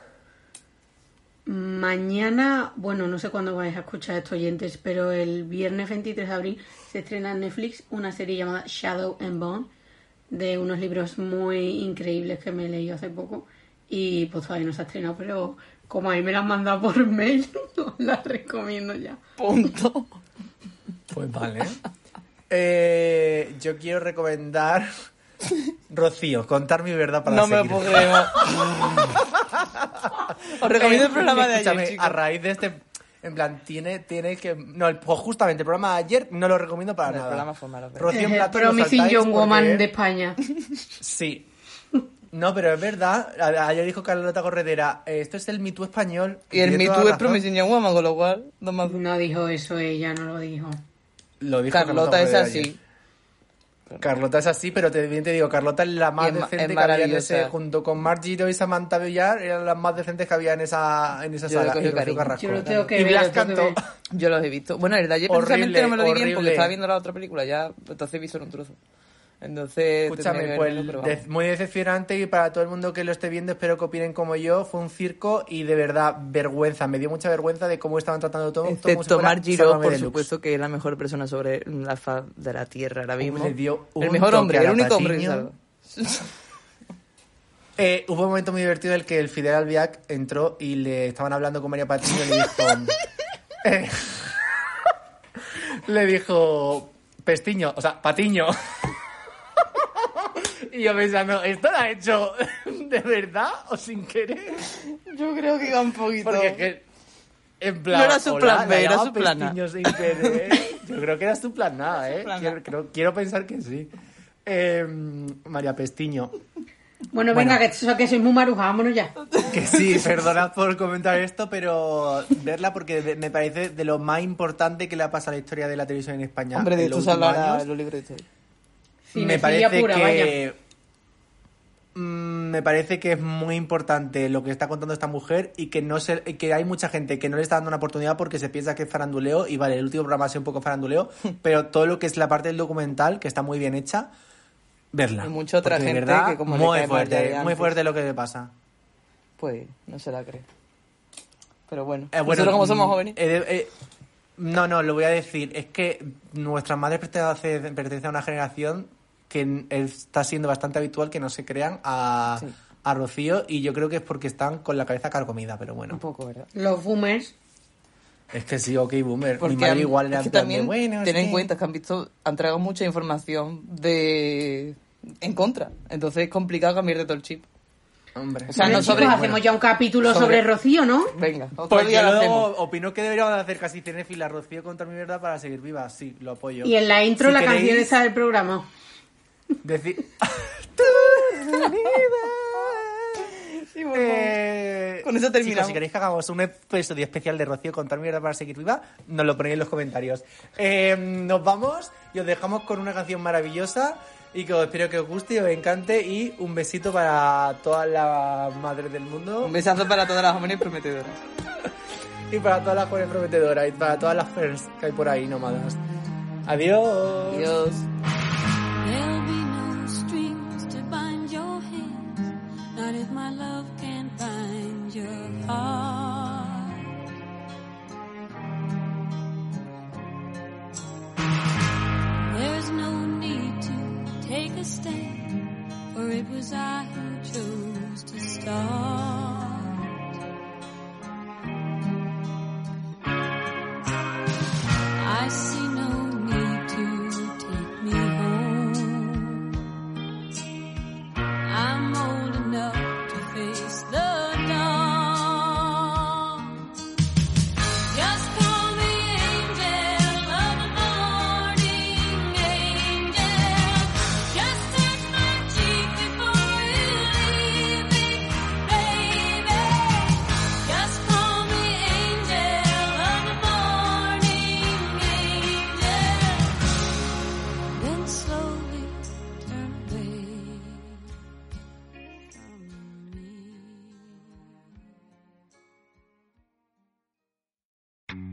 Mañana, bueno, no sé cuándo vais a escuchar estos oyentes, pero el viernes 23 de abril se estrena en Netflix una serie llamada Shadow and Bone, de unos libros muy increíbles que me he leído hace poco. Y pues todavía no se ha estrenado, pero como ahí me la han mandado por (laughs) mail, os la recomiendo ya. Punto. Pues vale. Eh, yo quiero recomendar. Rocío, contar mi verdad para No me lo seguir. puedo creer. Os recomiendo el programa de Escúchame, ayer, chicos. A raíz de este. En plan, tiene, tiene que. No, el- pues justamente el programa de ayer no lo recomiendo para No, el nada. programa fue malo, pero- Rocío en Plato lo Promising saltáis Young Woman de España. Sí. No, pero es verdad. A- Ayer dijo Carlota Corredera, eh, esto es el Me Too español. Y el Tiene Me toda Too es razón. Promising Young Woman, con lo cual... no más- No dijo eso ella, no lo dijo. Lo dijo Carlota es Corredera así. Carlota es así, pero te, bien te digo, Carlota es la más es decente es que había en ese, junto con Margito y Samantha Villar, eran las más decentes que había en esa, en esa Yo sala. cogí y Rocío cariño. Carrasco. Yo lo tengo que y ver, Blas Cantó. Yo los he visto. Bueno, el de ayer Horrible, precisamente no me lo vi bien porque estaba viendo la otra película ya, entonces he visto un trozo. Entonces, Escúchame, pues de- muy decepcionante y para todo el mundo que lo esté viendo, espero que opinen como yo. Fue un circo y de verdad, vergüenza. Me dio mucha vergüenza de cómo estaban tratando todo. Excepto Mark Giro, por supuesto, que es la mejor persona sobre la faz de la Tierra ahora mismo. Le dio un el mejor hombre, el único hombre Patiño. (laughs) Eh, hubo un momento muy divertido en el que el Fidel Albiac entró y le estaban hablando con María Patiño y le dijo... (laughs) eh, (laughs) le dijo... Pestiño, o sea, Patiño. Y yo pensando, ¿esto lo ha hecho de verdad o sin querer? Yo creo que iba un poquito. Porque es que... En plan, No era su plan B, era su plan A. Pestiño sin querer. Yo creo que era su plan A, ¿eh? plan. Quiero, creo- quiero pensar que sí. Eh, María Pestiño. Bueno, Bueno. venga, que, eso, que sois muy maruja, vámonos ya. Que sí, perdonad por comentar esto, pero verla porque de- me parece de lo más importante que le ha pasado a la historia de la televisión en España. Hombre, de en esto los se últimos hablará años. en los libros de historia. Me parece pura, que Mm, me parece que es muy importante lo que está contando esta mujer y que no se, que hay mucha gente que no le está dando una oportunidad porque se piensa que es faranduleo y vale, el último programa ha sido un poco faranduleo, (laughs) pero todo lo que es la parte del documental que está muy bien hecha, verla. Y mucha otra Porque gente verdad, que como muy fuerte, muy fuerte lo que le pasa. Pues no se la cree. Pero bueno, Eh, nosotros como somos mm, jóvenes. eh, eh, no, no, lo voy a decir. Es que nuestras madres pertenecen a una generación que está siendo bastante habitual que no se crean a, Sí. a Rocío y yo creo que es porque están con la cabeza carcomida, pero bueno. Un poco, ¿verdad? Los boomers. Es que sí, ok, boomer. Porque Mi madre han- igual era es que de, también bueno, ten en que- cuenta que han visto, han traído mucha información de en contra. Entonces es complicado cambiar de todo el chip. Hombre. O sea, no sobre- bueno, hacemos ya un capítulo sobre- sobre, Rocío, ¿no? Venga, otro Pues día yo lo hacemos. opino que deberíamos hacer casi cinéfila Rocío contra mi verdad para seguir viva. Sí, lo apoyo. Y en la intro Si la queréis canción esa del programa. Decir- Sí, por favor. Eh, Con eso terminamos. chicos, si queréis que hagamos un episodio especial de Rocío contar mierda para seguir viva, nos lo ponéis en los comentarios. Eh, nos vamos y os dejamos con una canción maravillosa y que os espero que os guste y os encante y un besito para todas las madres del mundo Un besazo para todas las jóvenes prometedoras. (laughs) y para todas las jóvenes prometedoras y para todas las fans que hay por ahí nómadas. Adiós. Adiós. Not if my love can find your heart. There's no need to take a stand, for it was I who chose to start. I see